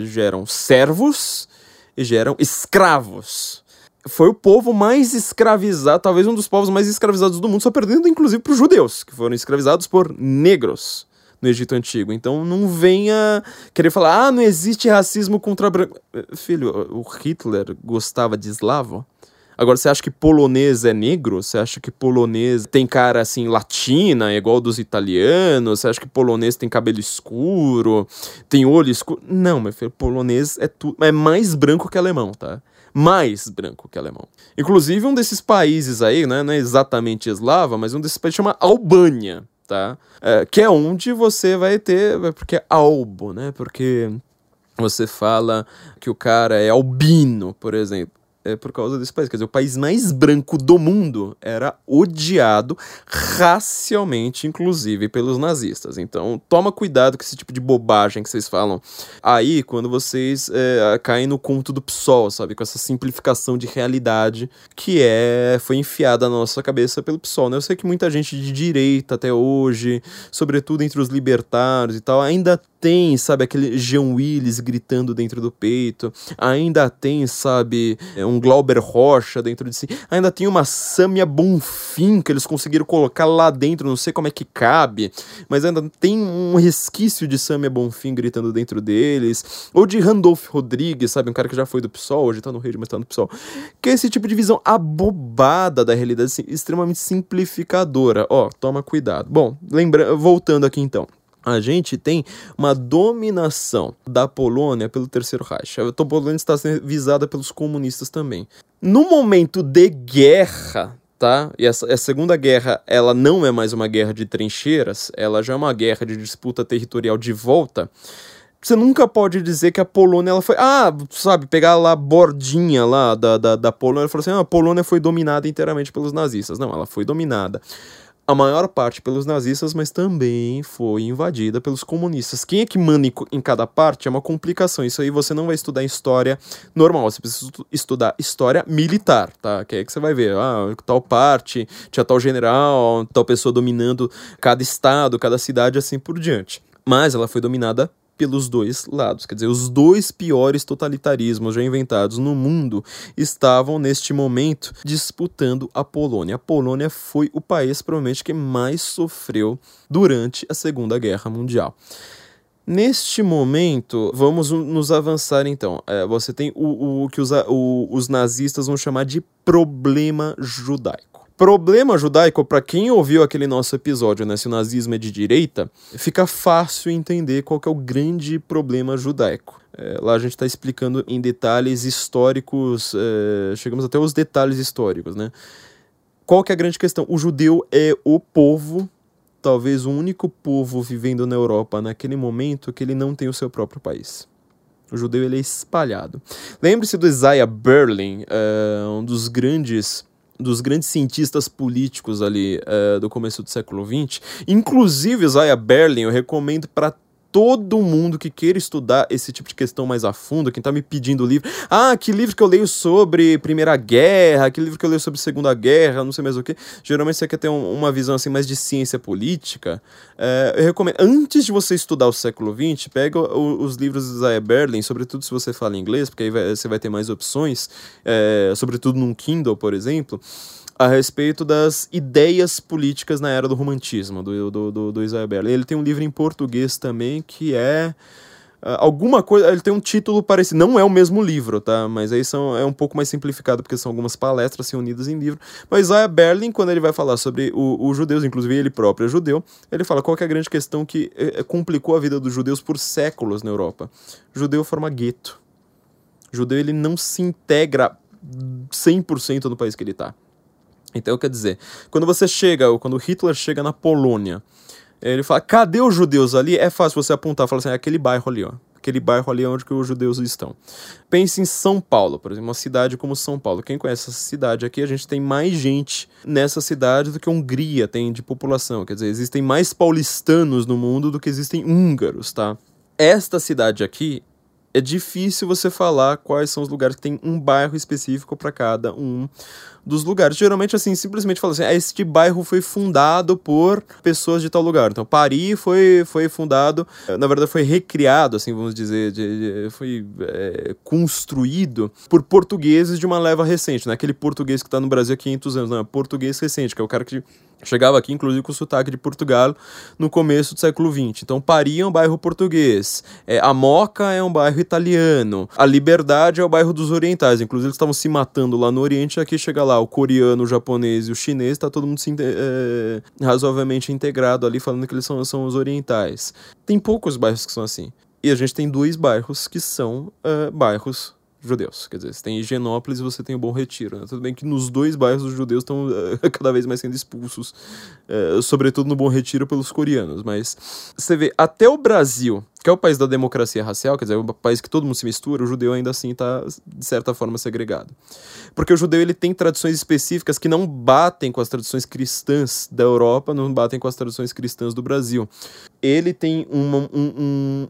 Geram servos e geram escravos. Foi o povo mais escravizado, talvez um dos povos mais escravizados do mundo, só perdendo inclusive para os judeus, que foram escravizados por negros no Egito Antigo. Então não venha querer falar, ah, não existe racismo contra branco. Filho, o Hitler gostava de eslavo? Agora, você acha que polonês é negro? Você acha que polonês tem cara assim, latina, igual dos italianos? Você acha que polonês tem cabelo escuro, tem olho escuro? Não, meu filho, polonês é, tu... é mais branco que alemão, tá? Mais branco que alemão. Inclusive, um desses países aí, né, não é exatamente eslava, mas um desses países chama Albânia tá? É, que é onde você vai ter, porque é albo, né? Porque você fala que o cara é albino, por exemplo. É, por causa desse país. Quer dizer, o país mais branco do mundo era odiado racialmente, inclusive, pelos nazistas. Então, toma cuidado com esse tipo de bobagem que vocês falam aí quando vocês é, caem no conto do PSOL, sabe? Com essa simplificação de realidade que é foi enfiada na nossa cabeça pelo PSOL, né? Eu sei que muita gente de direita até hoje, sobretudo entre os libertários e tal, ainda tem, sabe, aquele Jean Willis gritando dentro do peito, ainda tem, sabe, é, um Glauber Rocha dentro de si, ainda tem uma Samia Bonfim que eles conseguiram colocar lá dentro, não sei como é que cabe, mas ainda tem um resquício de Samia Bonfim gritando dentro deles, ou de Randolph Rodrigues, sabe, um cara que já foi do PSOL, hoje tá no rede, mas tá no PSOL, que é esse tipo de visão abobada da realidade, assim, extremamente simplificadora, ó, toma cuidado. Bom, lembra voltando aqui então a gente tem uma dominação da Polônia pelo Terceiro Reich. A Polônia está sendo visada pelos comunistas também. No momento de guerra, tá? E a Segunda Guerra, ela não é mais uma guerra de trincheiras, ela já é uma guerra de disputa territorial de volta. Você nunca pode dizer que a Polônia ela foi. Ah, sabe, pegar lá a bordinha lá da, da, da Polônia e falar assim: ah, a Polônia foi dominada inteiramente pelos nazistas. Não, ela foi dominada a maior parte pelos nazistas, mas também foi invadida pelos comunistas. Quem é que manda em cada parte é uma complicação. Isso aí você não vai estudar história normal, você precisa estudar história militar, tá? Que é que você vai ver, ah, tal parte, tinha tal general, tal pessoa dominando cada estado, cada cidade, assim por diante. Mas ela foi dominada pelos dois lados. Quer dizer, os dois piores totalitarismos já inventados no mundo estavam neste momento disputando a Polônia. A Polônia foi o país provavelmente que mais sofreu durante a Segunda Guerra Mundial. Neste momento, vamos nos avançar então. É, você tem o, o que os, o, os nazistas vão chamar de problema judaico. Problema judaico, para quem ouviu aquele nosso episódio, né, se o nazismo é de direita, fica fácil entender qual é o grande problema judaico. É, lá a gente está explicando em detalhes históricos, é, chegamos até os detalhes históricos, né? Qual que é a grande questão? O judeu é o povo, talvez o único povo vivendo na Europa naquele momento que ele não tem o seu próprio país. O judeu ele é espalhado. Lembre-se do Isaiah Berlin, é, um dos grandes dos grandes cientistas políticos ali uh, do começo do século XX. Inclusive, Isaiah Berlin, eu recomendo para todo mundo que queira estudar esse tipo de questão mais a fundo, quem tá me pedindo livro, ah, que livro que eu leio sobre Primeira Guerra, que livro que eu leio sobre Segunda Guerra, não sei mais o que. Geralmente você quer ter um, uma visão assim mais de ciência política. É, eu recomendo, antes de você estudar o século XX, pega o, os livros de Isaiah Berlin, sobretudo se você fala inglês, porque aí vai, você vai ter mais opções, é, sobretudo num Kindle, por exemplo a respeito das ideias políticas na era do romantismo, do, do, do, do Isaiah Berlin. Ele tem um livro em português também que é. Uh, alguma coisa. Ele tem um título parecido. Não é o mesmo livro, tá? Mas aí são, é um pouco mais simplificado, porque são algumas palestras reunidas em livro. Mas Isaiah Berlin, quando ele vai falar sobre os judeus, inclusive ele próprio é judeu, ele fala qual é a grande questão que é, complicou a vida dos judeus por séculos na Europa. Judeu forma gueto. Judeu ele não se integra 100% no país que ele está. Então, quer dizer, quando você chega, ou quando Hitler chega na Polônia, ele fala, cadê os judeus ali? É fácil você apontar, falar assim, é aquele bairro ali, ó. Aquele bairro ali é onde que os judeus estão. Pense em São Paulo, por exemplo, uma cidade como São Paulo. Quem conhece essa cidade aqui, a gente tem mais gente nessa cidade do que a Hungria tem de população. Quer dizer, existem mais paulistanos no mundo do que existem húngaros, tá? Esta cidade aqui é difícil você falar quais são os lugares que tem um bairro específico para cada um dos lugares. Geralmente, assim, simplesmente fala assim: ah, este bairro foi fundado por pessoas de tal lugar. Então, Paris foi, foi fundado, na verdade, foi recriado, assim, vamos dizer, de, de, foi é, construído por portugueses de uma leva recente, né? Aquele português que está no Brasil há 500 anos, não, é português recente, que é o cara que Chegava aqui, inclusive, com o sotaque de Portugal no começo do século XX. Então, Paris é um bairro português, é, a Moca é um bairro italiano, a Liberdade é o bairro dos orientais. Inclusive, eles estavam se matando lá no Oriente, aqui chega lá o coreano, o japonês e o chinês, está todo mundo se, é, razoavelmente integrado ali, falando que eles são, são os orientais. Tem poucos bairros que são assim. E a gente tem dois bairros que são uh, bairros judeus. Quer dizer, você tem Higienópolis e você tem o Bom Retiro. Né? Tudo bem que nos dois bairros os judeus estão uh, <laughs> cada vez mais sendo expulsos, sobretudo no Bom Retiro pelos coreanos. Mas você vê, até o Brasil que é o país da democracia racial, quer dizer, o país que todo mundo se mistura, o judeu ainda assim está, de certa forma, segregado. Porque o judeu ele tem tradições específicas que não batem com as tradições cristãs da Europa, não batem com as tradições cristãs do Brasil. Ele tem uma, um,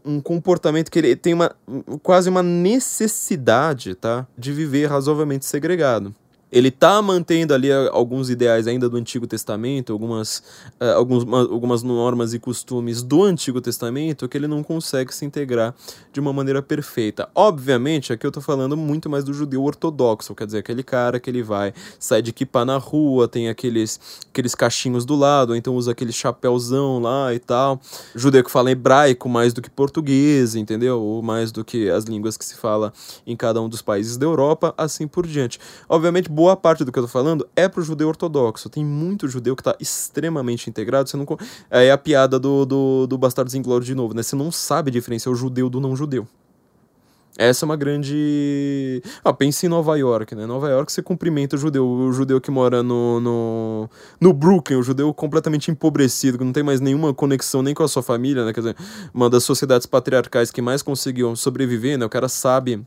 um, um comportamento que ele tem uma, quase uma necessidade tá, de viver razoavelmente segregado ele está mantendo ali eh, alguns ideais ainda do Antigo Testamento, algumas, uh, alguns, algumas normas e costumes do Antigo Testamento que ele não consegue se integrar de uma maneira perfeita. Obviamente, aqui eu estou falando muito mais do judeu ortodoxo, quer dizer, aquele cara que ele vai, sai de kippah na rua, tem aqueles, aqueles cachinhos do lado, então usa aquele chapéuzão lá e tal. Judeu que fala hebraico mais do que português, entendeu? Ou mais do que as línguas que se fala em cada um dos países da Europa, assim por diante. Obviamente, boa parte do que eu tô falando é pro judeu ortodoxo. Tem muito judeu que tá extremamente integrado. Você não. É a piada do, do, do Bastardos Inglórios de novo, né? Você não sabe diferenciar o judeu do não judeu. Essa é uma grande. Ah, pense em Nova York, né? Nova York você cumprimenta o judeu, o judeu que mora no, no, no Brooklyn, o judeu completamente empobrecido, que não tem mais nenhuma conexão nem com a sua família, né? Quer dizer, uma das sociedades patriarcais que mais conseguiu sobreviver, né? O cara sabe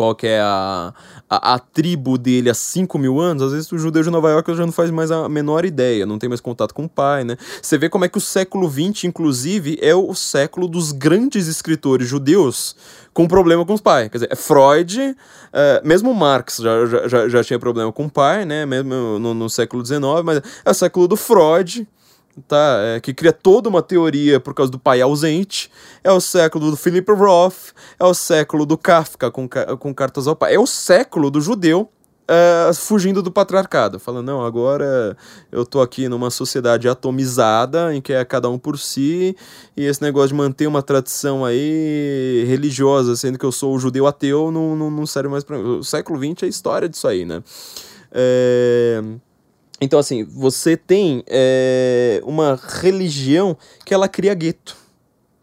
qual que é a, a, a, tribo dele há 5 mil anos, às vezes o judeu de Nova York já não faz mais a menor ideia, não tem mais contato com o pai, né? Você vê como é que o século XX, inclusive, é o século dos grandes escritores judeus com problema com os pais. Quer dizer, Freud, é, mesmo Marx já, já, já tinha problema com o pai, né? Mesmo no, no século XIX, mas é o século do Freud, tá? É, que cria toda uma teoria por causa do pai ausente. É o século do Philip Roth, é o século do Kafka com, com cartas ao pai. É o século do judeu uh, fugindo do patriarcado, falando, não, agora eu tô aqui numa sociedade atomizada, em que é cada um por si, e esse negócio de manter uma tradição aí religiosa, sendo que eu sou judeu ateu, não, não, não serve mais para mim. O século XX é história disso aí, né? É... Então, assim, você tem é, uma religião que ela cria gueto,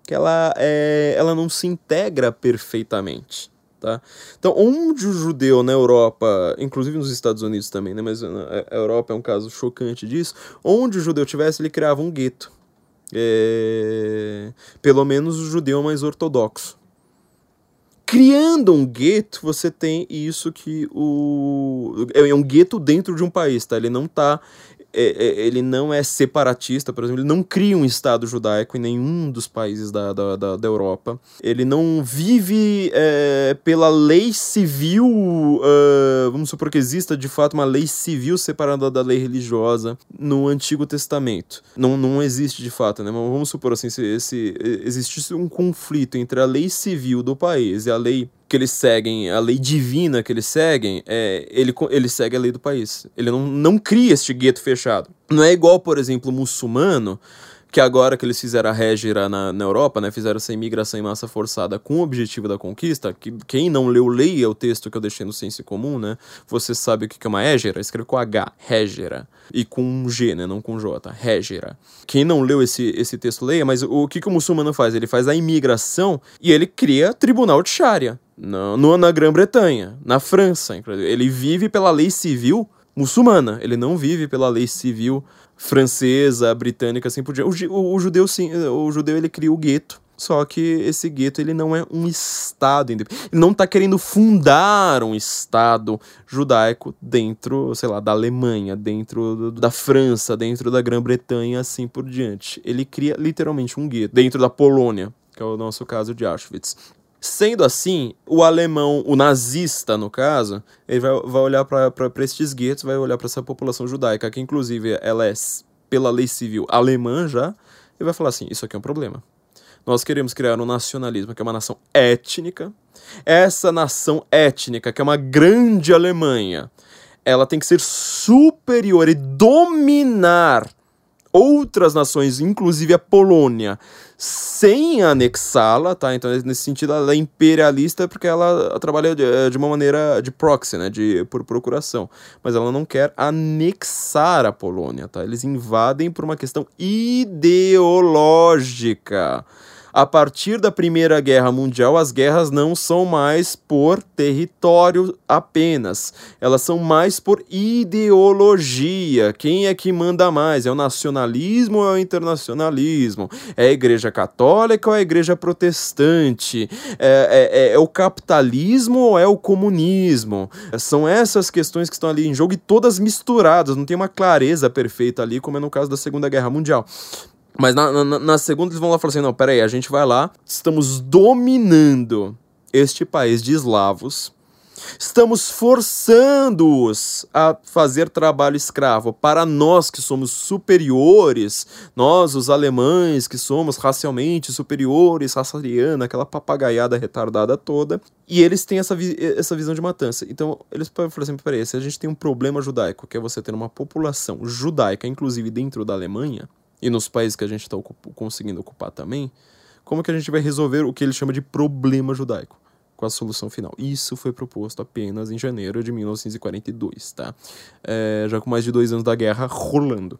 que ela, é, ela não se integra perfeitamente. Tá? Então, onde o judeu na Europa, inclusive nos Estados Unidos também, né, mas a Europa é um caso chocante disso, onde o judeu tivesse, ele criava um gueto. É... Pelo menos o judeu mais ortodoxo criando um gueto, você tem isso que o. É um gueto dentro de um país, tá? Ele não tá ele não é separatista, por exemplo, ele não cria um Estado judaico em nenhum dos países da, da, da, da Europa. Ele não vive é, pela lei civil, uh, vamos supor que exista de fato uma lei civil separada da lei religiosa no Antigo Testamento. Não, não existe de fato, né? Mas vamos supor assim, se, se existisse um conflito entre a lei civil do país e a lei que eles seguem, a lei divina que eles seguem, é, ele, ele segue a lei do país. Ele não, não cria este gueto fechado. Não é igual, por exemplo, o muçulmano, que agora que eles fizeram a régira na, na Europa, né, fizeram essa imigração em massa forçada com o objetivo da conquista, que quem não leu, leia o texto que eu deixei no Senso Comum, né, você sabe o que é uma régira, escreve com H, régira, e com um G, né, não com J, régira. Quem não leu esse, esse texto, leia, mas o que, que o muçulmano faz? Ele faz a imigração e ele cria tribunal de Sharia, no, na Grã-Bretanha, na França, ele vive pela lei civil muçulmana, ele não vive pela lei civil francesa, britânica, assim por diante. O, o, judeu, sim, o judeu ele cria o gueto. Só que esse gueto ele não é um estado independente. Ele não está querendo fundar um estado judaico dentro, sei lá, da Alemanha, dentro do, da França, dentro da Grã-Bretanha, assim por diante. Ele cria literalmente um gueto dentro da Polônia, que é o nosso caso de Auschwitz. Sendo assim, o alemão, o nazista no caso, ele vai, vai olhar para estes guetos, vai olhar para essa população judaica, que inclusive ela é, pela lei civil, alemã já, e vai falar assim: isso aqui é um problema. Nós queremos criar um nacionalismo que é uma nação étnica. Essa nação étnica, que é uma grande Alemanha, ela tem que ser superior e dominar outras nações, inclusive a Polônia, sem anexá-la, tá? Então, nesse sentido, ela é imperialista porque ela trabalha de, eh, de, uma maneira de proxy, né? De, por procuração. Mas ela não quer anexar a Polônia, tá? Eles invadem por uma questão ideológica. A partir da Primeira Guerra Mundial, as guerras não são mais por território apenas, elas são mais por ideologia. Quem é que manda mais? É o nacionalismo ou é o internacionalismo? É a Igreja Católica ou é a Igreja Protestante? É, é, é, é o capitalismo ou é o comunismo? São essas questões que estão ali em jogo e todas misturadas, não tem uma clareza perfeita ali, como é no caso da Segunda Guerra Mundial. Mas na, na, na segunda eles vão lá e assim: não, peraí, a gente vai lá, estamos dominando este país de eslavos, estamos forçando-os a fazer trabalho escravo. Para nós que somos superiores, nós, os alemães, que somos racialmente superiores, raça ariana, aquela papagaiada retardada toda, e eles têm essa, vi essa visão de matança. Então, eles podem falar assim: peraí, se a gente tem um problema judaico, que é você ter uma população judaica, inclusive dentro da Alemanha e nos países que a gente está conseguindo ocupar também, como que a gente vai resolver o que ele chama de problema judaico? Com a solução final. Isso foi proposto apenas em janeiro de 1942, tá? É, já com mais de dois anos da guerra rolando.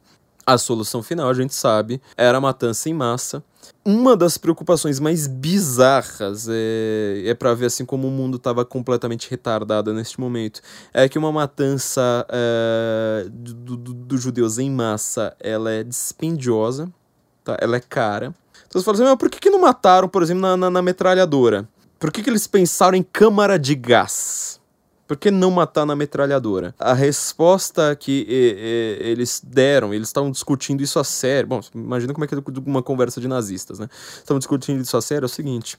A solução final, a gente sabe, era a matança em massa. Uma das preocupações mais bizarras é, é para ver assim como o mundo estava completamente retardado neste momento. É que uma matança é, dos do, do judeus em massa ela é dispendiosa, tá? ela é cara. Então você fala assim, mas por que, que não mataram, por exemplo, na, na, na metralhadora? Por que, que eles pensaram em câmara de gás? Por que não matar na metralhadora? A resposta que e, e, eles deram, eles estavam discutindo isso a sério. Bom, imagina como é que é uma conversa de nazistas, né? Estavam discutindo isso a sério, é o seguinte.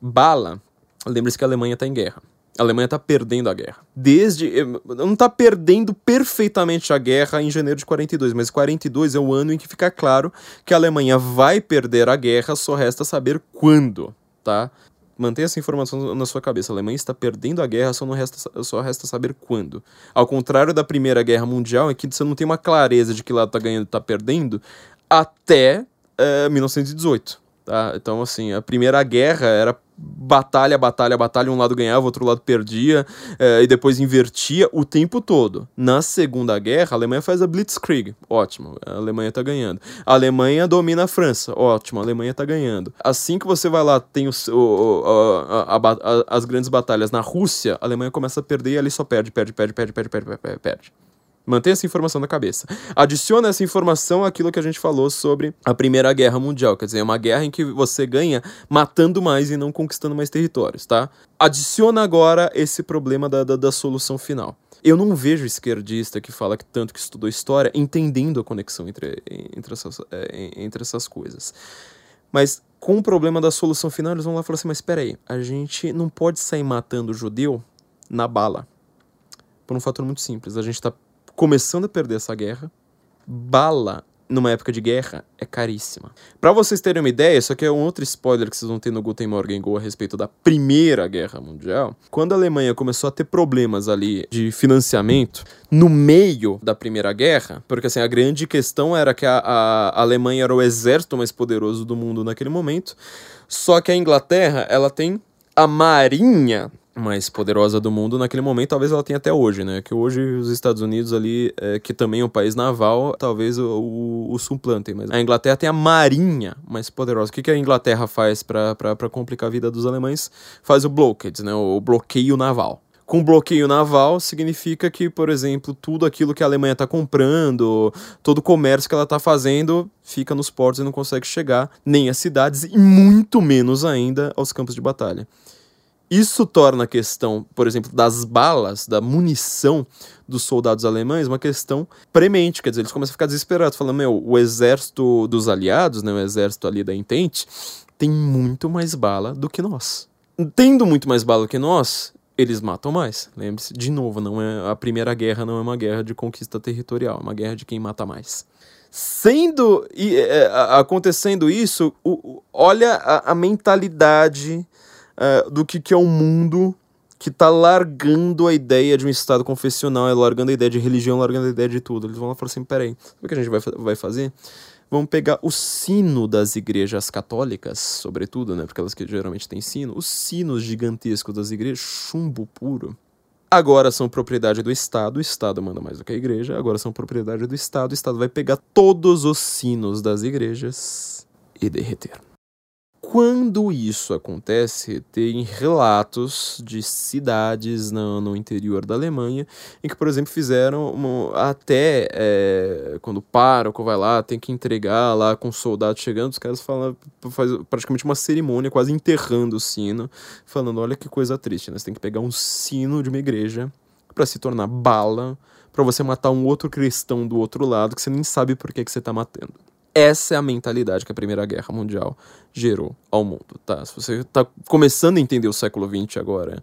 Bala, lembre-se que a Alemanha está em guerra. A Alemanha está perdendo a guerra. Desde. Eh, não está perdendo perfeitamente a guerra em janeiro de 42, mas 42 é o ano em que fica claro que a Alemanha vai perder a guerra, só resta saber quando, tá? Mantenha essa informação na sua cabeça. A Alemanha está perdendo a guerra, só, não resta, só resta saber quando. Ao contrário da Primeira Guerra Mundial, em que você não tem uma clareza de que lado está ganhando e está perdendo, até é, 1918. Tá? Então, assim, a Primeira Guerra era batalha, batalha, batalha, um lado ganhava, o outro lado perdia, é, e depois invertia o tempo todo. Na Segunda Guerra, a Alemanha faz a Blitzkrieg, ótimo, a Alemanha tá ganhando. A Alemanha domina a França, ótimo, a Alemanha tá ganhando. Assim que você vai lá, tem o, o a, a, a, as grandes batalhas na Rússia, a Alemanha começa a perder e ali só perde, perde, perde, perde, perde, perde, perde. perde. Mantenha essa informação na cabeça. Adiciona essa informação àquilo que a gente falou sobre a Primeira Guerra Mundial. Quer dizer, é uma guerra em que você ganha matando mais e não conquistando mais territórios, tá? Adiciona agora esse problema da, da, da solução final. Eu não vejo esquerdista que fala que tanto que estudou história entendendo a conexão entre, entre, essas, é, entre essas coisas. Mas com o problema da solução final, eles vão lá e falam assim: mas espera aí, a gente não pode sair matando o judeu na bala. Por um fator muito simples. A gente está começando a perder essa guerra. Bala numa época de guerra é caríssima. Para vocês terem uma ideia, isso aqui é um outro spoiler que vocês vão ter no Guten Morgen Go a respeito da Primeira Guerra Mundial. Quando a Alemanha começou a ter problemas ali de financiamento no meio da Primeira Guerra, porque assim a grande questão era que a, a Alemanha era o exército mais poderoso do mundo naquele momento, só que a Inglaterra ela tem a marinha mais poderosa do mundo naquele momento, talvez ela tenha até hoje, né? Que hoje os Estados Unidos ali, é, que também é um país naval, talvez o, o, o, suplantem, mas a Inglaterra tem a marinha mais poderosa. O que, que a Inglaterra faz para complicar a vida dos alemães? Faz o blockade, né? O bloqueio naval. Com bloqueio naval significa que, por exemplo, tudo aquilo que a Alemanha está comprando, todo o comércio que ela está fazendo, fica nos portos e não consegue chegar nem às cidades e muito menos ainda aos campos de batalha. Isso torna a questão, por exemplo, das balas, da munição dos soldados alemães, uma questão premente. Quer dizer, eles começam a ficar desesperados, falando: meu, o exército dos aliados, né, o exército ali da Entente, tem muito mais bala do que nós. Tendo muito mais bala do que nós, eles matam mais. Lembre-se, de novo, não é a primeira guerra não é uma guerra de conquista territorial, é uma guerra de quem mata mais. Sendo e é, acontecendo isso, o, olha a, a mentalidade uh, do que, que é um mundo que tá largando a ideia de um Estado confessional, é largando a ideia de religião, largando a ideia de tudo. Eles vão lá e falar assim: peraí, sabe o que a gente vai, vai fazer? Vamos pegar o sino das igrejas católicas, sobretudo, né? Porque elas que geralmente têm sino, os sinos gigantescos das igrejas, chumbo puro. Agora são propriedade do Estado, o Estado manda mais do que a igreja, agora são propriedade do Estado, o Estado vai pegar todos os sinos das igrejas e derreter Quando isso acontece, tem relatos de cidades no, no interior da Alemanha em que, por exemplo, fizeram uma, até é, quando o pároco vai lá, tem que entregar lá com soldados chegando, os caras falam, faz praticamente uma cerimônia, quase enterrando o sino, falando: olha que coisa triste, né? Você tem que pegar um sino de uma igreja para se tornar bala para você matar um outro cristão do outro lado que você nem sabe por que, que você tá matando. Essa é a mentalidade que a Primeira Guerra Mundial gerou ao mundo, tá? Se você está começando a entender o século XX agora,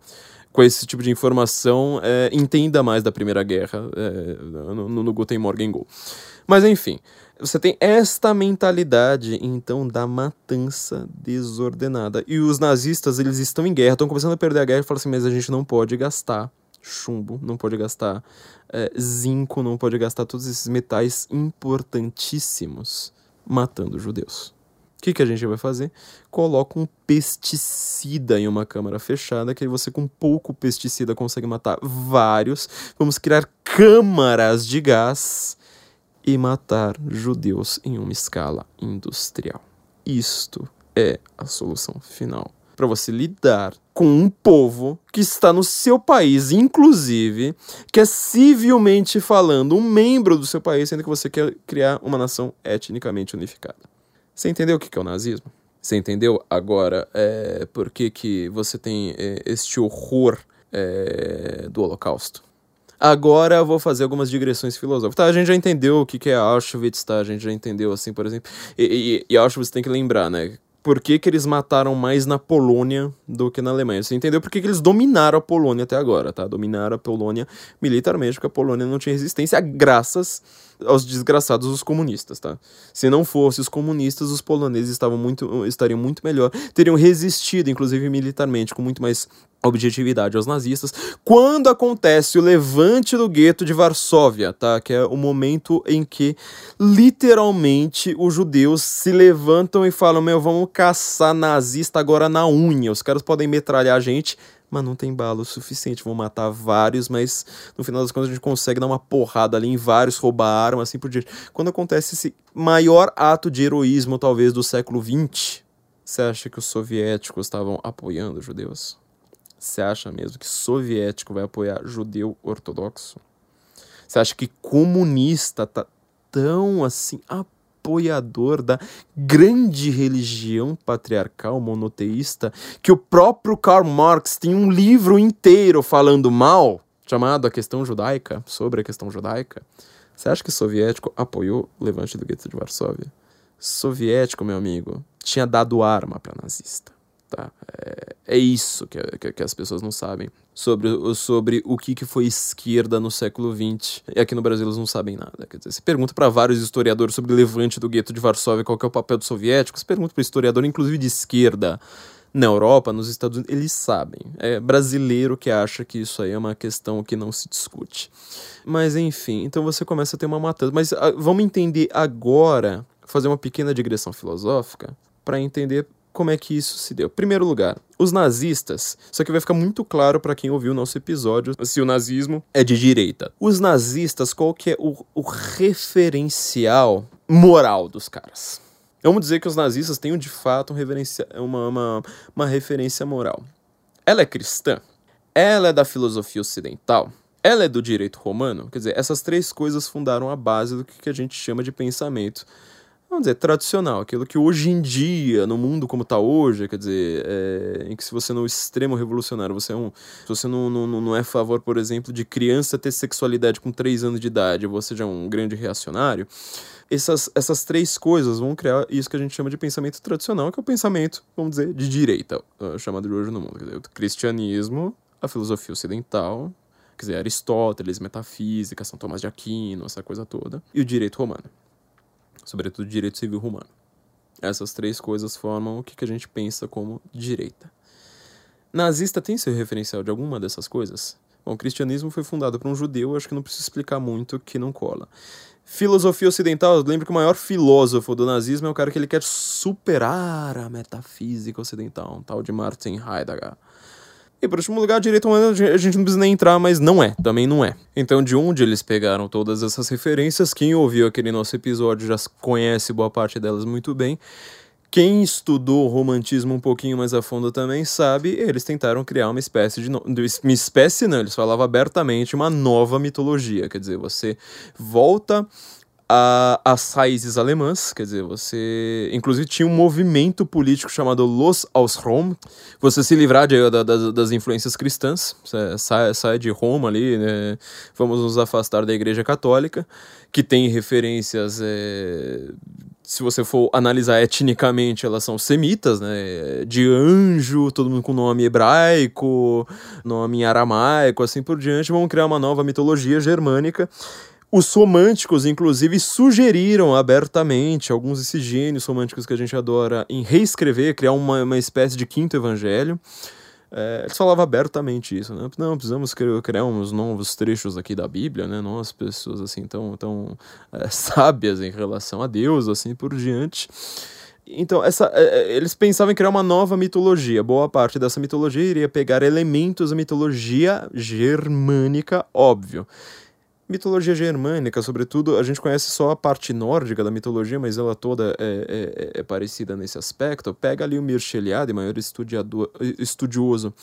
com esse tipo de informação, é, entenda mais da Primeira Guerra é, no, no Guten Morgen Go. Mas enfim, você tem esta mentalidade, então, da matança desordenada. E os nazistas, eles estão em guerra, estão começando a perder a guerra e falam assim, mas a gente não pode gastar chumbo, não pode gastar é, zinco, não pode gastar todos esses metais importantíssimos matando judeus. O que, que a gente vai fazer? Coloca um pesticida em uma câmara fechada, que aí você com pouco pesticida consegue matar vários. Vamos criar câmaras de gás e matar judeus em uma escala industrial. Isto é a solução final para você lidar com um povo que está no seu país, inclusive, que é civilmente falando um membro do seu país, sendo que você quer criar uma nação etnicamente unificada. Você entendeu o que é o nazismo? Você entendeu agora é, por que, que você tem é, este horror é, do Holocausto? Agora eu vou fazer algumas digressões filosóficas. Tá, a gente já entendeu o que, que é Auschwitz, tá? A gente já entendeu, assim, por exemplo. E, e, e Auschwitz tem que lembrar, né? Por que, que eles mataram mais na Polônia do que na Alemanha. Você entendeu por que, que eles dominaram a Polônia até agora, tá? Dominaram a Polônia militarmente, porque a Polônia não tinha resistência, graças aos desgraçados os comunistas, tá? Se não fosse os comunistas, os poloneses estavam muito, estariam muito melhor, teriam resistido, inclusive militarmente, com muito mais objetividade aos nazistas, quando acontece o levante do gueto de Varsóvia, tá? Que é o momento em que literalmente os judeus se levantam e falam: "Meu, vamos caçar nazista agora na unha. Os caras podem metralhar a gente, mas não tem bala o suficiente. Vão matar vários, mas no final das contas a gente consegue dar uma porrada ali em vários, roubaram, assim por diante. Quando acontece esse maior ato de heroísmo, talvez, do século XX, você acha que os soviéticos estavam apoiando os judeus? Você acha mesmo que soviético vai apoiar judeu ortodoxo? Você acha que comunista tá tão assim apoiador da grande religião patriarcal monoteísta que o próprio Karl Marx tem um livro inteiro falando mal, chamado A Questão Judaica, sobre a questão judaica? Você acha que soviético apoiou o levante do gueto de Varsóvia? Soviético, meu amigo, tinha dado arma para nazista. Tá? É, é isso que, que, que, as pessoas não sabem sobre, sobre o que, que foi esquerda no século XX. E aqui no Brasil eles não sabem nada. Quer dizer, você pergunta para vários historiadores sobre o levante do gueto de Varsóvia, qual é o papel dos soviéticos, você pergunta para historiador, inclusive de esquerda, na Europa, nos Estados Unidos, eles sabem. É brasileiro que acha que isso aí é uma questão que não se discute. Mas enfim, então você começa a ter uma matança. Mas a, ah, vamos entender agora, fazer uma pequena digressão filosófica, para entender como é que isso se deu? Primeiro lugar, os nazistas. Isso aqui vai ficar muito claro para quem ouviu o nosso episódio se o nazismo é de direita. Os nazistas, qual que é o, o referencial moral dos caras? Vamos dizer que os nazistas têm de fato um uma, uma, uma referência moral. Ela é cristã? Ela é da filosofia ocidental? Ela é do direito romano? Quer dizer, essas três coisas fundaram a base do que a gente chama de pensamento vamos dizer, tradicional, aquilo que hoje em dia, no mundo como está hoje, quer dizer, é, em que se você não é um extremo revolucionário, você é um. Se você não, não, não é a favor, por exemplo, de criança ter sexualidade com 3 anos de idade, você é um grande reacionário, essas, essas três coisas vão criar isso que a gente chama de pensamento tradicional, que é o pensamento, vamos dizer, de direita, uh, chamado de hoje no mundo. Quer dizer, o cristianismo, a filosofia ocidental, quer dizer, Aristóteles, metafísica, São Tomás de Aquino, essa coisa toda, e o direito romano sobretudo direito civil romano. Essas três coisas formam o que a gente pensa como direita. Nazista tem seu referencial de alguma dessas coisas? Bom, o cristianismo foi fundado por um judeu, acho que não preciso explicar muito que não cola. Filosofia ocidental, lembro que o maior filósofo do nazismo é o cara que ele quer superar a metafísica ocidental, um tal de Martin Heidegger. E por último lugar, direito humano, a gente não precisa nem entrar, mas não é, também não é. Então, de onde eles pegaram todas essas referências? Quem ouviu aquele nosso episódio já conhece boa parte delas muito bem. Quem estudou o romantismo um pouquinho mais a fundo também sabe, eles tentaram criar uma espécie de. No... Uma espécie não, eles falavam abertamente uma nova mitologia. Quer dizer, você volta a, as raízes alemãs, quer dizer, você. Inclusive tinha um movimento político chamado Los aus Rom, você se livrar de, da, das, das influências cristãs, sai, sai de Roma ali, né? vamos nos afastar da Igreja Católica, que tem referências. É, se você for analisar etnicamente, elas são semitas, né? De anjo, todo mundo com nome hebraico, nome aramaico, assim por diante. Vamos criar uma nova mitologia germânica os românticos, inclusive, sugeriram abertamente, alguns desses gênios românticos que a gente adora, em reescrever, criar uma, uma espécie de quinto evangelho. É, eles falavam abertamente isso, né? Não, precisamos criar uns novos trechos aqui da Bíblia, né? Nós, pessoas assim tão, tão é, <laughs> sábias em relação a Deus, assim por diante. Então, essa, é, é, eles pensavam em criar uma nova mitologia. Boa parte dessa mitologia iria pegar elementos da mitologia germânica, óbvio mitologia germânica, sobretudo, a gente conhece só a parte nórdica da mitologia, mas ela toda é, é, é parecida nesse aspecto. Pega ali o Mircea Eliade, maior estudioso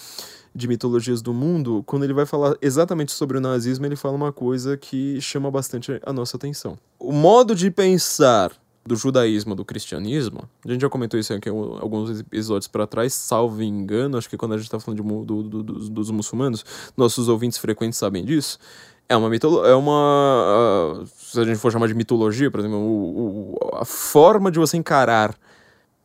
de mitologias do mundo, quando ele vai falar exatamente sobre o nazismo, ele fala uma coisa que chama bastante a nossa atenção. O modo de pensar do judaísmo, do cristianismo, a gente já comentou isso aqui alguns episódios para trás, salvo engano, acho que quando a gente está falando de, do, do, dos, dos muçulmanos, nossos ouvintes frequentes sabem disso, é uma mitologia. É uma. Uh, se a gente for chamar de mitologia, por exemplo, o, o, a forma de você encarar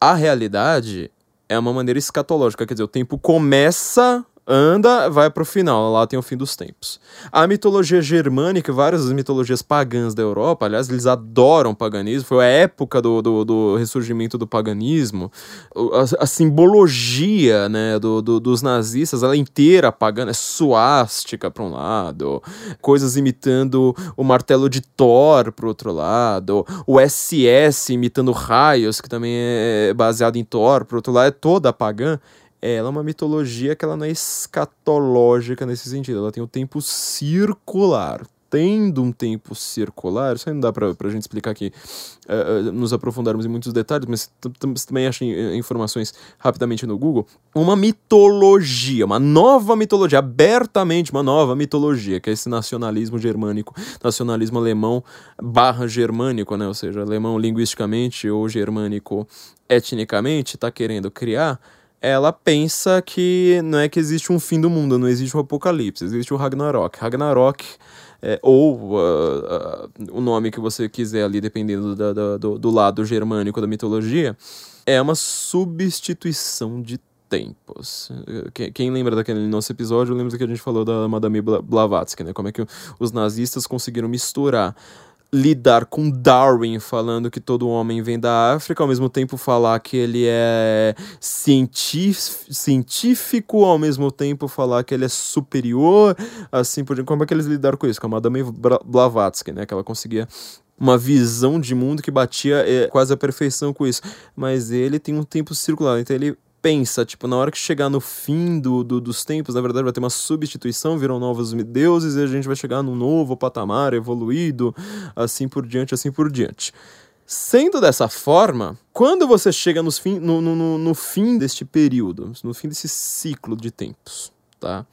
a realidade é uma maneira escatológica. Quer dizer, o tempo começa anda, vai pro final, lá tem o fim dos tempos. A mitologia germânica, várias das mitologias pagãs da Europa, aliás, eles adoram o paganismo, foi a época do, do, do ressurgimento do paganismo. A, a simbologia né, do, do, dos nazistas, ela é inteira pagã, é suástica para um lado, coisas imitando o martelo de Thor pro outro lado, o SS imitando raios, que também é baseado em Thor pro outro lado, é toda pagã ela é uma mitologia que ela não é escatológica nesse sentido, ela tem o tempo circular. Tendo um tempo circular, isso aí não dá pra, pra gente explicar aqui, uh, nos aprofundarmos em muitos detalhes, mas você também acha informações rapidamente no Google. Uma mitologia, uma nova mitologia, abertamente uma nova mitologia, que é esse nacionalismo germânico, nacionalismo alemão barra germânico, né? Ou seja, alemão linguisticamente ou germânico etnicamente, está querendo criar ela pensa que não é que existe um fim do mundo, não existe um apocalipse, existe o Ragnarok. Ragnarok, é, ou uh, uh, o nome que você quiser ali, dependendo do, do lado germânico da mitologia, é uma substituição de tempos. Quem, lembra daquele nosso episódio, lembra que a gente falou da Madame Blavatsky, né? Como é que os nazistas conseguiram misturar lidar com Darwin falando que todo homem vem da África, ao mesmo tempo falar que ele é científico, ao mesmo tempo falar que ele é superior, assim por. Como é que eles lidaram com isso? Com a Madame Blavatsky, né? Que ela conseguia uma visão de mundo que batia é, quase a perfeição com isso. Mas ele tem um tempo circular, então ele pensa, tipo, na hora que chegar no fim do, do, dos tempos, na verdade vai ter uma substituição, viram novos deuses e a gente vai chegar num novo patamar evoluído, assim por diante, assim por diante. Sendo dessa forma, quando você chega nos fim, no, no, no fim deste período, no fim desse ciclo de tempos, tá?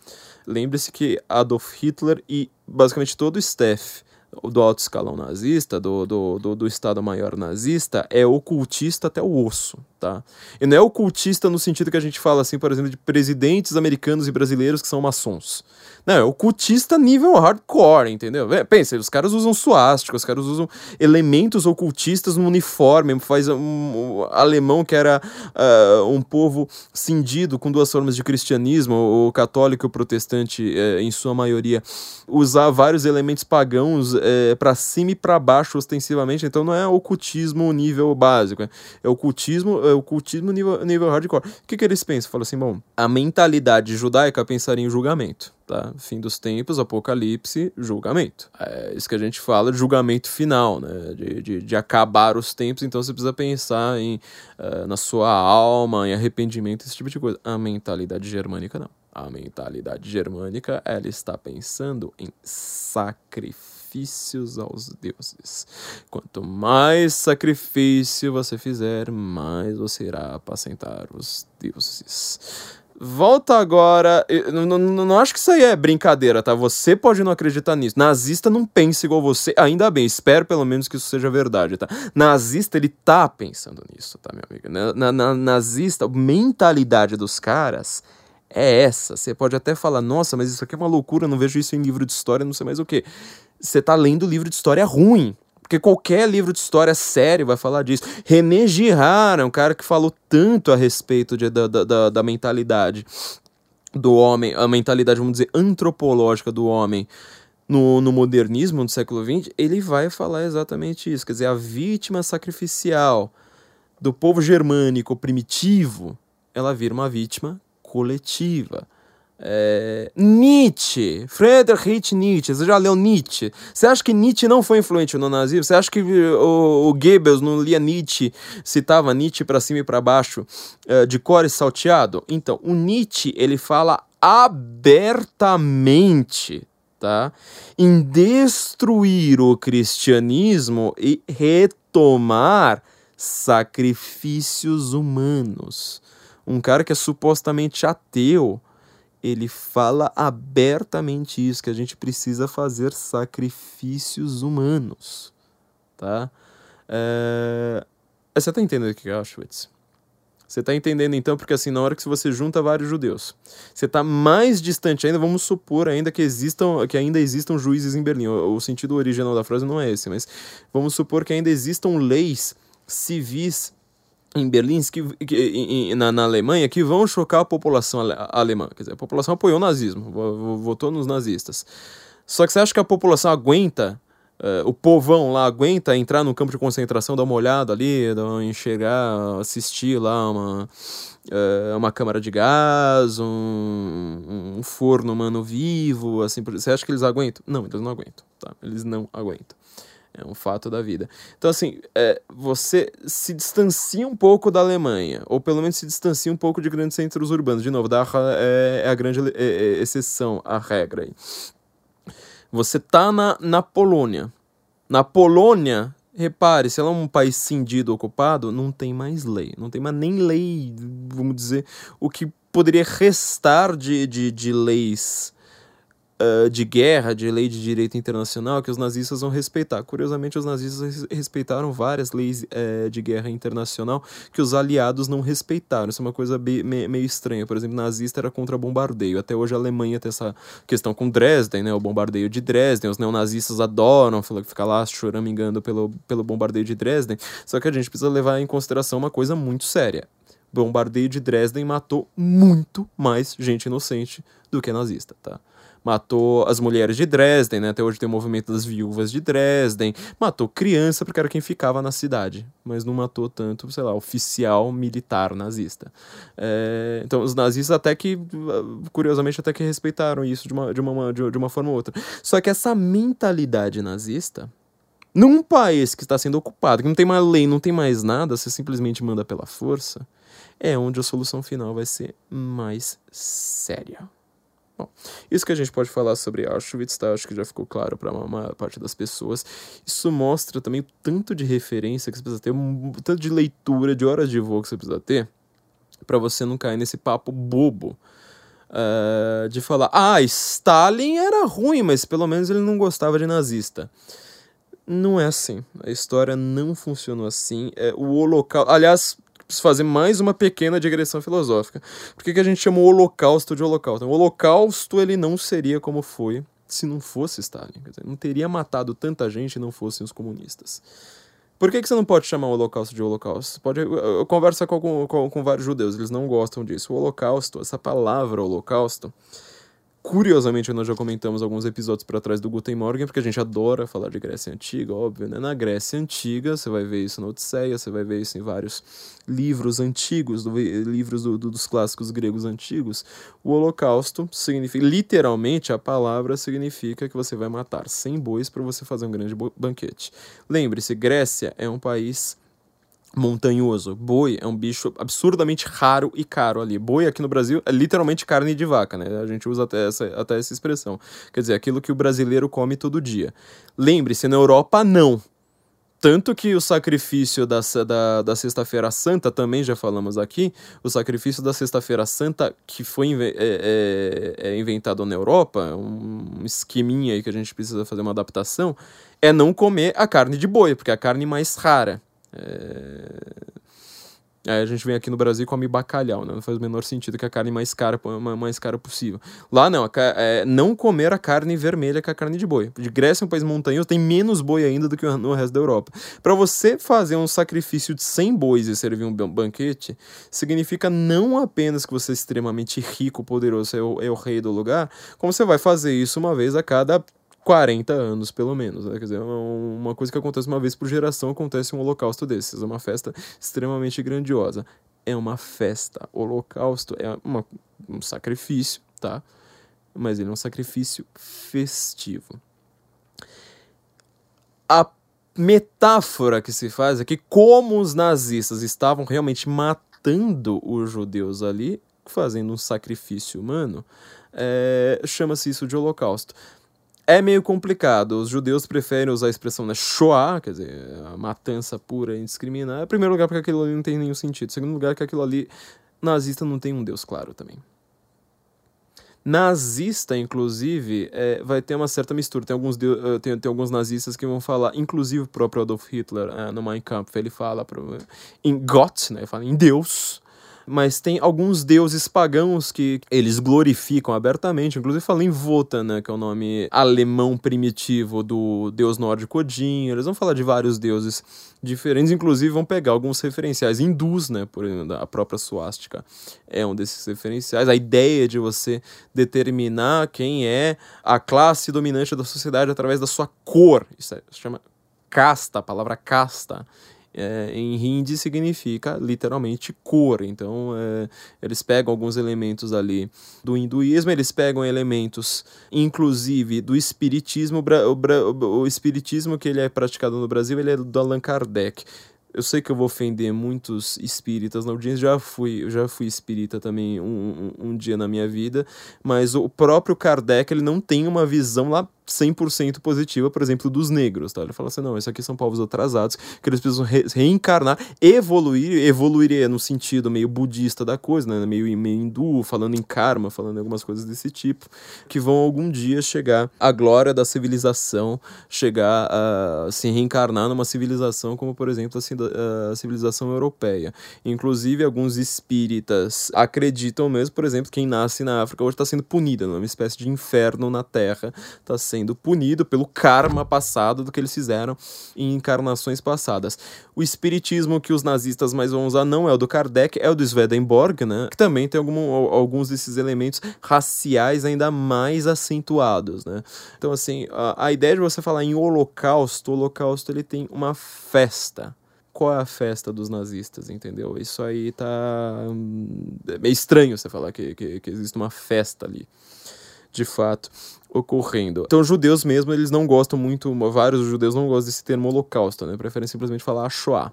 Lembre-se que Adolf Hitler e basicamente todo o staff do alto escalão nazista, do, do, do, do Estado-Maior nazista, é ocultista até o osso, tá? E não é ocultista no sentido que a gente fala, assim, por exemplo, de presidentes americanos e brasileiros que são maçons. Não, é ocultista nível hardcore, entendeu? Pensa, os caras usam suástica, os caras usam elementos ocultistas no uniforme, faz um, um alemão que era uh, um povo cindido com duas formas de cristianismo, o católico e o protestante, uh, em sua maioria, usar vários elementos pagãos eh, para cima e para baixo ostensivamente, então não é ocultismo nível básico, é ocultismo, é ocultismo nível, nível hardcore. O que, que eles pensam? Falam assim, bom, a mentalidade judaica pensaria em julgamento tá? Fim dos tempos, apocalipse, julgamento. É isso que a gente fala de julgamento final, né? De, de, de acabar os tempos, então você precisa pensar em, uh, na sua alma, em arrependimento, esse tipo de coisa. A mentalidade germânica não. A mentalidade germânica, ela está pensando em sacrifício sacrifícios aos deuses. Quanto mais sacrifício você fizer, mais você irá apacentar os deuses. Volta agora. Não, não, acho que isso aí é brincadeira, tá? Você pode não acreditar nisso. Nazista não pensa igual você. Ainda bem, espero pelo menos que isso seja verdade, tá? Nazista, ele tá pensando nisso, tá, meu amigo? Na, na, na nazista, mentalidade dos caras é essa. Você pode até falar, nossa, mas isso aqui é uma loucura, não vejo isso em livro de história, não sei mais o que. Você tá lendo livro de história ruim. Porque qualquer livro de história sério vai falar disso. René Girard é um cara que falou tanto a respeito de, da, da, da mentalidade do homem, a mentalidade, vamos dizer, antropológica do homem no, no modernismo do século XX, ele vai falar exatamente isso. Quer dizer, a vítima sacrificial do povo germânico primitivo, ela vira uma vítima coletiva. É, Nietzsche, Friedrich Nietzsche, você já leu Nietzsche? Você acha que Nietzsche não foi influente no nazismo? Você acha que o, o Goebbels não lia Nietzsche, citava Nietzsche para cima e para baixo, é, de cor e salteado? Então, o Nietzsche, ele fala abertamente, tá? Em destruir o cristianismo e retomar sacrifícios humanos. Um cara que é supostamente ateu, ele fala abertamente isso, que a gente precisa fazer sacrifícios humanos, tá? É... Você está entendendo o que é Auschwitz? Você está entendendo então, porque assim, na hora que você junta vários judeus, você está mais distante ainda, vamos supor ainda que existam, que ainda existam juízes em Berlim. O, o sentido original da frase não é esse, mas vamos supor que ainda existam leis civis em Berlim, que, que, na, na, Alemanha, que vão chocar a população ale, alemã. Quer dizer, a população apoiou o nazismo, votou nos nazistas. Só que você acha que a população aguenta, uh, o povão lá aguenta entrar no campo de concentração, dar uma olhada ali, enxergar, assistir lá uma, uh, uma câmara de gás, um, um forno humano vivo, assim, você acha que eles aguentam? Não, eles não aguentam, tá? Eles não aguentam. É um fato da vida. Então, assim, é, você se distancia um pouco da Alemanha, ou pelo menos se distancia um pouco de grandes centros urbanos. De novo, da é, é a grande é, é, exceção à regra aí. Você tá na, na Polônia. Na Polônia, repare, se ela é um país cindido, ocupado, não tem mais lei. Não tem mais nem lei, vamos dizer, o que poderia restar de, de, de leis uh, de guerra, de lei de direito internacional que os nazistas vão respeitar. Curiosamente, os nazistas respeitaram várias leis uh, de guerra internacional que os aliados não respeitaram. Isso é uma coisa meio estranha. Por exemplo, nazista era contra bombardeio. Até hoje a Alemanha tem essa questão com Dresden, né? O bombardeio de Dresden. Os neonazistas adoram ficar lá choramingando pelo, pelo bombardeio de Dresden. Só que a gente precisa levar em consideração uma coisa muito séria bombardeio de Dresden matou muito mais gente inocente do que nazista, tá? Matou as mulheres de Dresden, né? Até hoje tem o movimento das viúvas de Dresden. Matou criança porque era quem ficava na cidade, mas não matou tanto, sei lá, oficial militar nazista. É, então os nazistas até que, curiosamente, até que respeitaram isso de uma, de uma, de uma forma ou outra. Só que essa mentalidade nazista, num país que está sendo ocupado, que não tem mais lei, não tem mais nada, você simplesmente manda pela força, é onde a solução final vai ser mais séria. Bom, isso que a gente pode falar sobre Auschwitz, tá? Acho que já ficou claro para a maior parte das pessoas. Isso mostra também o tanto de referência que você precisa ter, o tanto de leitura, de horas de voo que você precisa ter, para você não cair nesse papo bobo. Uh, de falar, ah, Stalin era ruim, mas pelo menos ele não gostava de nazista. Não é assim. A história não funcionou assim. É, o Holocausto. Aliás, preciso fazer mais uma pequena digressão filosófica. Por que, que a gente chama o Holocausto de Holocausto? O Holocausto ele não seria como foi se não fosse Stalin. Dizer, não teria matado tanta gente se não fossem os comunistas. Por que, que você não pode chamar o Holocausto de Holocausto? Pode eu, conversa com, com, com vários judeus, eles não gostam disso. O Holocausto, essa palavra Holocausto, Curiosamente, nós já comentamos alguns episódios para trás do Guten Morgen, porque a gente adora falar de Grécia Antiga, óbvio, né? Na Grécia Antiga, você vai ver isso na Odisseia, você vai ver isso em vários livros antigos, do, livros do, do, dos clássicos gregos antigos. O Holocausto significa, literalmente, a palavra significa que você vai matar 100 bois para você fazer um grande banquete. Lembre-se, Grécia é um país montanhoso. Boi é um bicho absurdamente raro e caro ali. Boi aqui no Brasil é literalmente carne de vaca, né? A gente usa até essa, até essa expressão. Quer dizer, aquilo que o brasileiro come todo dia. Lembre-se, na Europa não. Tanto que o sacrifício da, da, da Sexta-feira Santa, também já falamos aqui, o sacrifício da Sexta-feira Santa, que foi é, é, é inventado na Europa, um esqueminha aí que a gente precisa fazer uma adaptação, é não comer a carne de boi, porque é a carne mais rara. É... Aí a gente vem aqui no Brasil e come bacalhau, né? Não faz o menor sentido que a carne mais cara, mais cara possível. Lá não, é não comer a carne vermelha que a carne de boi. De Grécia é um país montanhoso, tem menos boi ainda do que no resto da Europa. Para você fazer um sacrifício de 100 bois e servir um banquete, significa não apenas que você é extremamente rico, poderoso, é o, é o rei do lugar, como você vai fazer isso uma vez a cada 40 anos, pelo menos. Né? Quer dizer, é uma coisa que acontece uma vez por geração, acontece um holocausto desses. É uma festa extremamente grandiosa. É uma festa. Holocausto é uma, um sacrifício, tá? Mas ele é um sacrifício festivo. A metáfora que se faz é que, como os nazistas estavam realmente matando os judeus ali, fazendo um sacrifício humano, é, chama-se isso de holocausto é meio complicado. Os judeus preferem usar a expressão né, Shoah, quer dizer, a matança pura e indiscriminada. Em primeiro lugar, porque aquilo ali não tem nenhum sentido. Em segundo lugar, que aquilo ali, nazista não tem um Deus claro também. Nazista, inclusive, é, vai ter uma certa mistura. Tem alguns, uh, tem, tem alguns nazistas que vão falar, inclusive o próprio Adolf Hitler, uh, no Mein Kampf, ele fala pro, em Gott, né, ele fala em Deus, mas tem alguns deuses pagãos que eles glorificam abertamente, inclusive falam em Votan, né, que é o nome alemão primitivo do deus nórdico Odin, eles vão falar de vários deuses diferentes, inclusive vão pegar alguns referenciais hindus, né, por exemplo, a própria suástica é um desses referenciais, a ideia de você determinar quem é a classe dominante da sociedade através da sua cor, isso, é, isso chama casta, a palavra casta, é, em hindi significa literalmente cor. Então, é, eles pegam alguns elementos ali do hinduísmo, eles pegam elementos, inclusive, do espiritismo. O, o espiritismo que ele é praticado no Brasil, ele é do Allan Kardec. Eu sei que eu vou ofender muitos espíritas na audiência, já fui, já fui espírita também um, um, um dia na minha vida, mas o próprio Kardec ele não tem uma visão lá 100% positiva, por exemplo, dos negros, tá? Ele fala assim, não, esses aqui são povos atrasados, que eles precisam re reencarnar, evoluir, evoluir é no sentido meio budista da coisa, né? Meio, meio hindu, falando em karma, falando em algumas coisas desse tipo, que vão algum dia chegar à glória da civilização, chegar a se reencarnar numa civilização como, por exemplo, a civilização europeia. Inclusive, alguns espíritas acreditam mesmo, por exemplo, quem nasce na África hoje está sendo punida, numa espécie de inferno na Terra, está sendo punido pelo karma passado do que eles fizeram em encarnações passadas. O espiritismo que os nazistas mais vão usar não é o do Kardec, é o do Swedenborg, né? Que também tem algum, alguns desses elementos raciais ainda mais acentuados, né? Então, assim, a, a ideia de você falar em holocausto, o holocausto ele tem uma festa qual é a festa dos nazistas, entendeu? Isso aí tá. É meio estranho você falar que, que, que, existe uma festa ali, de fato ocorrendo. Então, judeus mesmo, eles não gostam muito, vários judeus não gostam desse termo holocausto, né? Preferem simplesmente falar Shoah.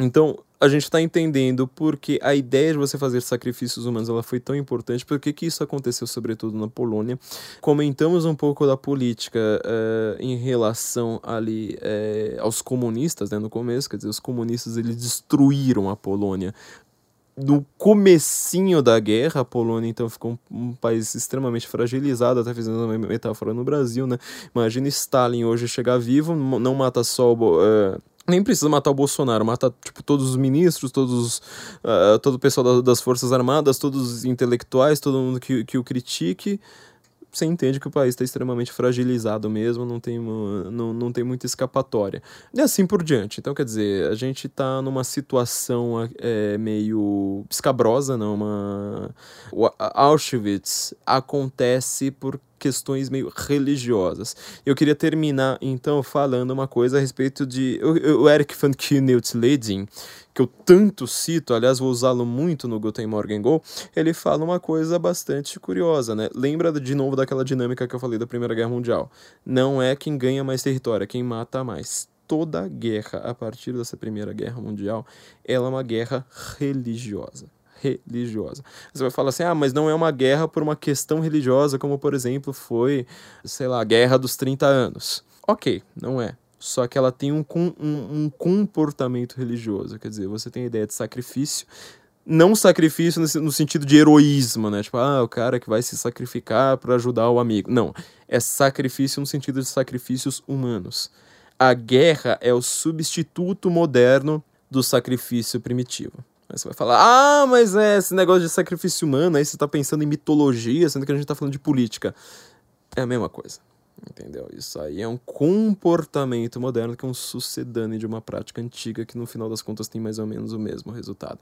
Então, a gente está entendendo porque a ideia de você fazer sacrifícios humanos ela foi tão importante, por que isso aconteceu sobretudo na Polônia. Comentamos um pouco da política uh, em relação ali uh, aos comunistas, né, no começo, quer dizer, os comunistas eles destruíram a Polônia no comecinho da guerra, a Polônia então ficou um, um, país extremamente fragilizado, até fazendo uma metáfora no Brasil, né? Imagina Stalin hoje chegar vivo, não mata só o... Uh, nem precisa matar o Bolsonaro, mata tipo, todos os ministros, todos, uh, todo o pessoal das Forças Armadas, todos os intelectuais, todo mundo que, que o critique, você entende que o país está extremamente fragilizado mesmo, não tem, não, não tem muita escapatória. E assim por diante. Então, quer dizer, a gente está numa situação é, meio escabrosa, não? Uma... Auschwitz acontece por questões meio religiosas. Eu queria terminar, então, falando uma coisa a respeito de o, Eric van Knut-Ledin, que eu tanto cito, aliás, vou usá-lo muito no Guten Morgen Go, ele fala uma coisa bastante curiosa, né? Lembra de novo daquela dinâmica que eu falei da Primeira Guerra Mundial. Não é quem ganha mais território, é quem mata mais toda guerra a partir dessa Primeira Guerra Mundial, ela é uma guerra religiosa religiosa. Você vai falar assim, ah, mas não é uma guerra por uma questão religiosa, como por exemplo foi, sei lá, a Guerra dos 30 Anos. Ok, não é. Só que ela tem um, um, um comportamento religioso, quer dizer, você tem a ideia de sacrifício, não sacrifício no, sentido de heroísmo, né? Tipo, ah, o cara que vai se sacrificar para ajudar o amigo. Não, é sacrifício no sentido de sacrifícios humanos. A guerra é o substituto moderno do sacrifício primitivo. Aí você vai falar, ah, mas é esse negócio de sacrifício humano, aí você tá pensando em mitologia, sendo que a gente tá falando de política. É a mesma coisa. Entendeu? Isso aí é um comportamento moderno que é um sucedâneo de uma prática antiga que no final das contas tem mais ou menos o mesmo resultado.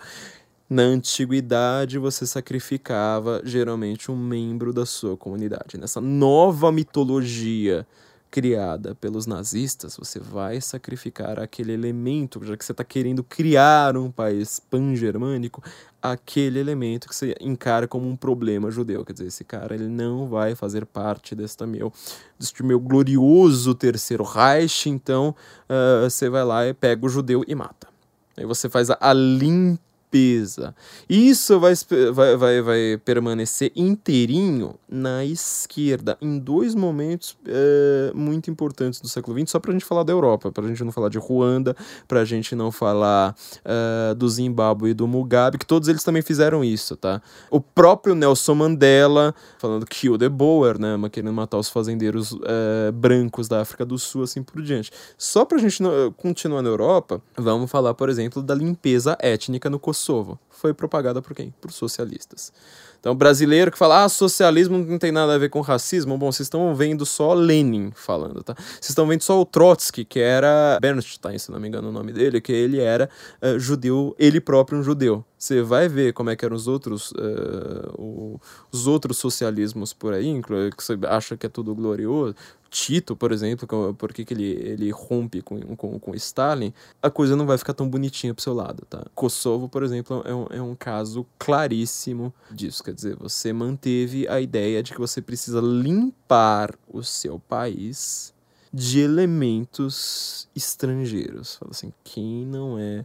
Na antiguidade, você sacrificava geralmente um membro da sua comunidade. Nessa nova mitologia criada pelos nazistas, você vai sacrificar aquele elemento, já que você está querendo criar um país pan-germânico, aquele elemento que você encara como um problema judeu. Quer dizer, esse cara ele não vai fazer parte deste meu, deste meu glorioso terceiro Reich, então uh, você vai lá e pega o judeu e mata. Aí você faz a, a limpeza limpeza. Isso vai, vai, vai, vai permanecer inteirinho na esquerda, em dois momentos é, muito importantes do século XX, só para a gente falar da Europa, para a gente não falar de Ruanda, para a gente não falar uh, do Zimbábue e do Mugabe, que todos eles também fizeram isso, tá? O próprio Nelson Mandela, falando kill the Boer, né, querendo matar os fazendeiros uh, brancos da África do Sul, assim por diante. Só para a gente não, continuar na Europa, vamos falar, por exemplo, da limpeza étnica no Kosovo Kosovo foi propagada por quem? Por socialistas. Então, brasileiro que fala, ah, socialismo não tem nada a ver com racismo, bom, vocês estão vendo só Lenin falando, tá? Vocês estão vendo só o Trotsky, que era Bernstein, se não me engano o nome dele, que ele era uh, judeu, ele próprio um judeu. Você vai ver como é que eram os outros, uh, os outros socialismos por aí, que você acha que é tudo glorioso. Tito, por exemplo, por que ele, ele rompe com, com, com Stalin, a coisa não vai ficar tão bonitinha pro seu lado, tá? Kosovo, por exemplo, é um, é um caso claríssimo disso. Quer dizer, você manteve a ideia de que você precisa limpar o seu país de elementos estrangeiros. Fala assim, quem não é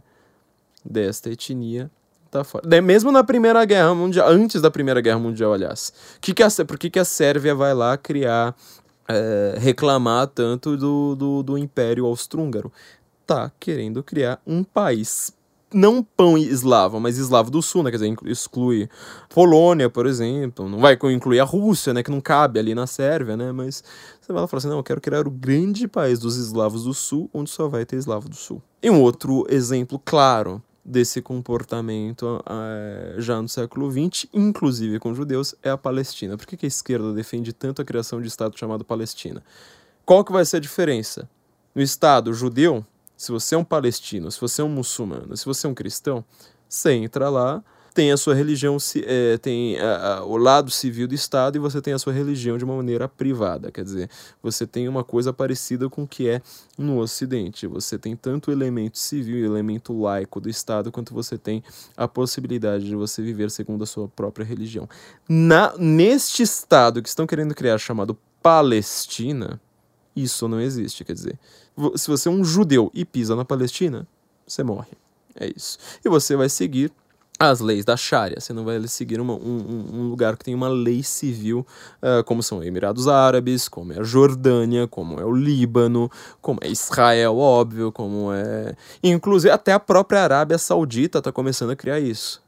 desta etnia tá fora. Mesmo na Primeira Guerra Mundial, antes da Primeira Guerra Mundial, aliás. Que que a, por que, que a Sérvia vai lá criar, é, reclamar tanto do, do, do Império Austro-Húngaro? Tá querendo criar um país não pão eslavo, mas eslavo do sul, né? Quer dizer, exclui Polônia, por exemplo. Não vai incluir a Rússia, né? Que não cabe ali na Sérvia, né? Mas você vai lá e fala assim: não, eu quero criar o grande país dos eslavos do sul, onde só vai ter eslavo do sul. E um outro exemplo claro desse comportamento uh, já no século XX, inclusive com judeus, é a Palestina. Por que, que a esquerda defende tanto a criação de Estado chamado Palestina? Qual que vai ser a diferença? No Estado judeu, se você é um palestino, se você é um muçulmano, se você é um cristão, você entra lá, tem a sua religião, é, tem a, a, o lado civil do Estado e você tem a sua religião de uma maneira privada. Quer dizer, você tem uma coisa parecida com o que é no Ocidente. Você tem tanto o elemento civil e o elemento laico do Estado, quanto você tem a possibilidade de você viver segundo a sua própria religião. Na, neste Estado que estão querendo criar, chamado Palestina, isso não existe. Quer dizer, se você é um judeu e pisa na Palestina, você morre. É isso. E você vai seguir as leis da Sharia. Você não vai seguir uma, um, um, lugar que tem uma lei civil, uh, como são Emirados Árabes, como é a Jordânia, como é o Líbano, como é Israel, óbvio, como é. Inclusive, até a própria Arábia Saudita está começando a criar isso.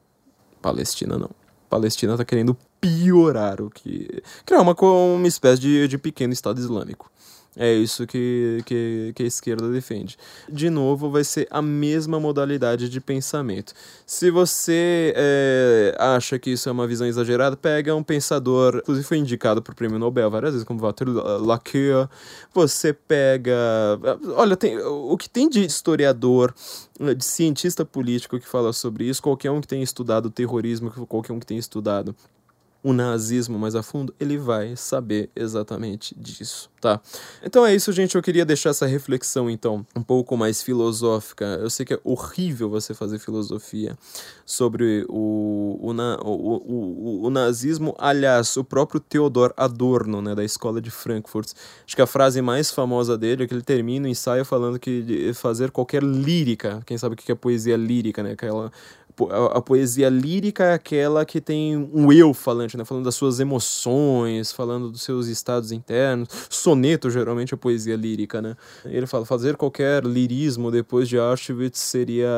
Palestina não. Palestina está querendo piorar o que. criar uma, uma espécie de, de pequeno Estado Islâmico. É isso que, que, que, a esquerda defende. De novo, vai ser a mesma modalidade de pensamento. Se você é, acha que isso é uma visão exagerada, pega um pensador, inclusive foi indicado para o prêmio Nobel várias vezes, como Walter Laqueur. Você pega. Olha, tem, o que tem de historiador, de cientista político que fala sobre isso, qualquer um que tenha estudado terrorismo, qualquer um que tenha estudado o nazismo mais a fundo, ele vai saber exatamente disso, tá? Então é isso, gente. Eu queria deixar essa reflexão, então, um pouco mais filosófica. Eu sei que é horrível você fazer filosofia sobre o, o, o, o, o nazismo. Aliás, o próprio Theodor Adorno, né, da escola de Frankfurt, acho que a frase mais famosa dele é que ele termina o ensaio falando que fazer qualquer lírica, quem sabe o que é poesia lírica, né? Aquela a, poesia lírica é aquela que tem um eu falante, né? Falando das suas emoções, falando dos seus estados internos. Soneto, geralmente, é poesia lírica, né? Ele fala, fazer qualquer lirismo depois de Auschwitz seria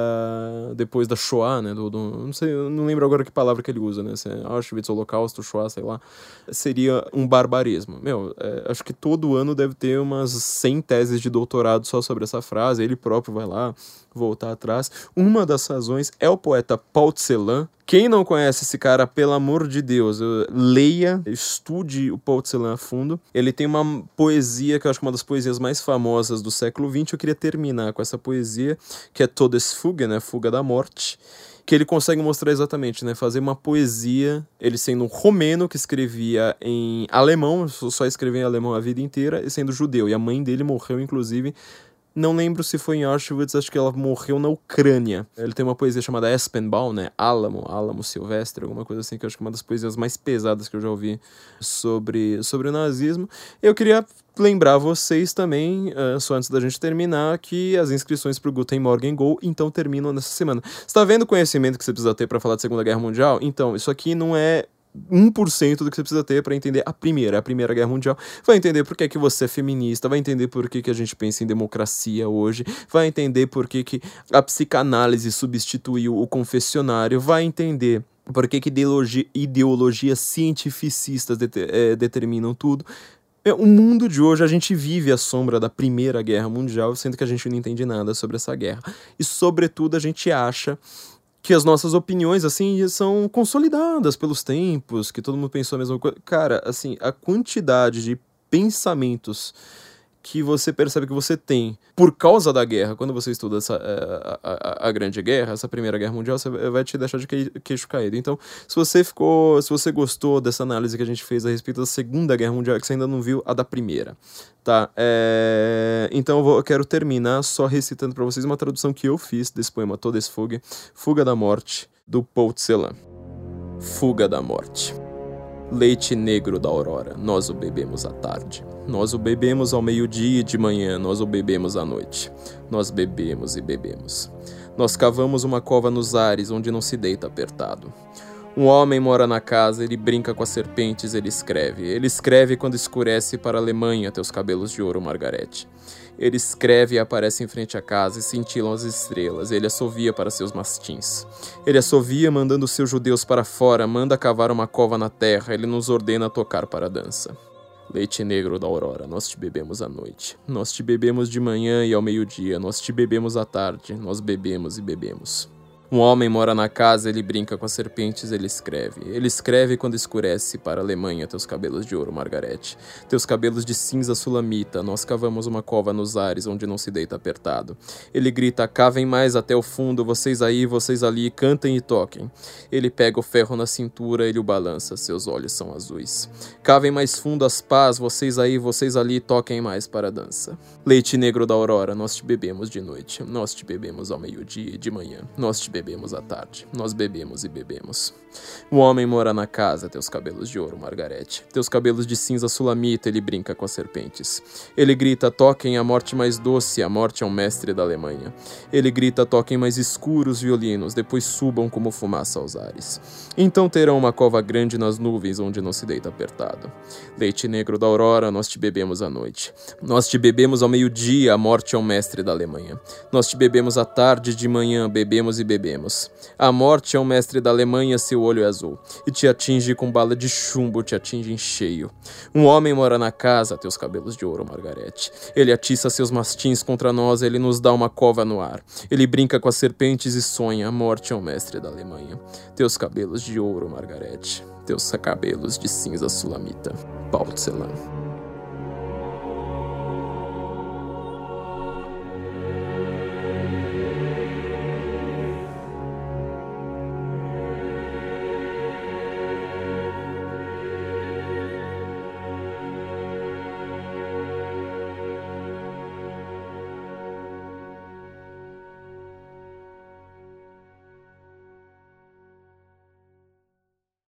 depois da Shoah, né? Do, do, não sei, não lembro agora que palavra que ele usa, né? Se é Auschwitz, Holocausto, Shoah, sei lá. Seria um barbarismo. Meu, é, acho que todo ano deve ter umas 100 teses de doutorado só sobre essa frase. Ele próprio vai lá voltar atrás. Uma das razões é o poeta Paul Celan. Quem não conhece esse cara, pelo amor de Deus, leia, estude o Paul Celan a fundo. Ele tem uma poesia que eu acho que é uma das poesias mais famosas do século XX. Eu queria terminar com essa poesia, que é Todesfuge, né? Fuga da Morte que ele consegue mostrar exatamente, né? Fazer uma poesia, ele sendo um romeno que escrevia em alemão, só escrevia em alemão a vida inteira, e sendo judeu. E a mãe dele morreu, inclusive, não lembro se foi em Auschwitz, acho que ela morreu na Ucrânia. Ele tem uma poesia chamada Espenbaum, né? Álamo, Álamo Silvestre, alguma coisa assim, que eu acho que é uma das poesias mais pesadas que eu já ouvi sobre, sobre o nazismo. Eu queria lembrar vocês também, uh, só antes da gente terminar, que as inscrições para o Guten Morgen Go então terminam nessa semana. Você tá vendo o conhecimento que você precisa ter para falar de Segunda Guerra Mundial? Então, isso aqui não é 1% do que você precisa ter para entender a primeira, a Primeira Guerra Mundial. Vai entender por que, é que você é feminista, vai entender por que, que a gente pensa em democracia hoje, vai entender por que, que a psicanálise substituiu o confessionário, vai entender por que, que ideologia, ideologias cientificistas det é, determinam tudo. É, o mundo de hoje, a gente vive a sombra da Primeira Guerra Mundial, sendo que a gente não entende nada sobre essa guerra. E, sobretudo, a gente acha que as nossas opiniões, assim, são consolidadas pelos tempos, que todo mundo pensou a mesma coisa. Cara, assim, a quantidade de pensamentos que você percebe que você tem por causa da guerra, quando você estuda essa, eh, a, a, a, Grande Guerra, essa Primeira Guerra Mundial, você vai te deixar de queixo caído. Então, se você ficou, se você gostou dessa análise que a gente fez a respeito da Segunda Guerra Mundial, que você ainda não viu a da Primeira, tá? É... Então eu, vou, eu quero terminar só recitando para vocês uma tradução que eu fiz desse poema Todesfuge, Fuga da Morte, do Paul Celan. Fuga da Morte. Leite negro da aurora, nós o bebemos à tarde. Nós o bebemos ao meio-dia e de manhã, nós o bebemos à noite. Nós bebemos e bebemos. Nós cavamos uma cova nos ares onde não se deita apertado. Um homem mora na casa, ele brinca com as serpentes, ele escreve. Ele escreve quando escurece para a Alemanha teus cabelos de ouro, Margarete. Ele escreve e aparece em frente à casa e cintilam as estrelas. Ele assovia para seus mastins. Ele assovia mandando seus judeus para fora, manda cavar uma cova na terra. Ele nos ordena tocar para a dança. Leite negro da aurora, nós te bebemos à noite. Nós te bebemos de manhã e ao meio-dia. Nós te bebemos à tarde. Nós bebemos e bebemos. Um homem mora na casa, ele brinca com as serpentes, ele escreve. Ele escreve quando escurece para a Alemanha teus cabelos de ouro, Margarete. Teus cabelos de cinza sulamita, nós cavamos uma cova nos ares onde não se deita apertado. Ele grita: cavem mais até o fundo, vocês aí, vocês ali, cantem e toquem. Ele pega o ferro na cintura, ele o balança, seus olhos são azuis. Cavem mais fundo as pás, vocês aí, vocês ali, toquem mais para a dança. Leite negro da aurora, nós te bebemos de noite, nós te bebemos ao meio-dia e de manhã, nós te bebemos bebemos à tarde. Nós bebemos e bebemos. O homem mora na casa, teus cabelos de ouro, Margarete. Teus cabelos de cinza sulamita, ele brinca com as serpentes. Ele grita: toquem a morte mais doce, a morte é um mestre da Alemanha. Ele grita: toquem mais escuros violinos, depois subam como fumaça aos ares. Então terão uma cova grande nas nuvens onde não se deita apertado. Leite negro da aurora, nós te bebemos à noite. Nós te bebemos ao meio-dia, a morte é um mestre da Alemanha. Nós te bebemos à tarde, de manhã, bebemos e bebemos. A morte é um mestre da Alemanha, seu olho é azul, e te atinge com bala de chumbo, te atinge em cheio. Um homem mora na casa, teus cabelos de ouro, Margarete. Ele atiça seus mastins contra nós, ele nos dá uma cova no ar. Ele brinca com as serpentes e sonha, a morte é o mestre da Alemanha. Teus cabelos de ouro, Margarete. Teus cabelos de cinza sulamita. Paul Celan.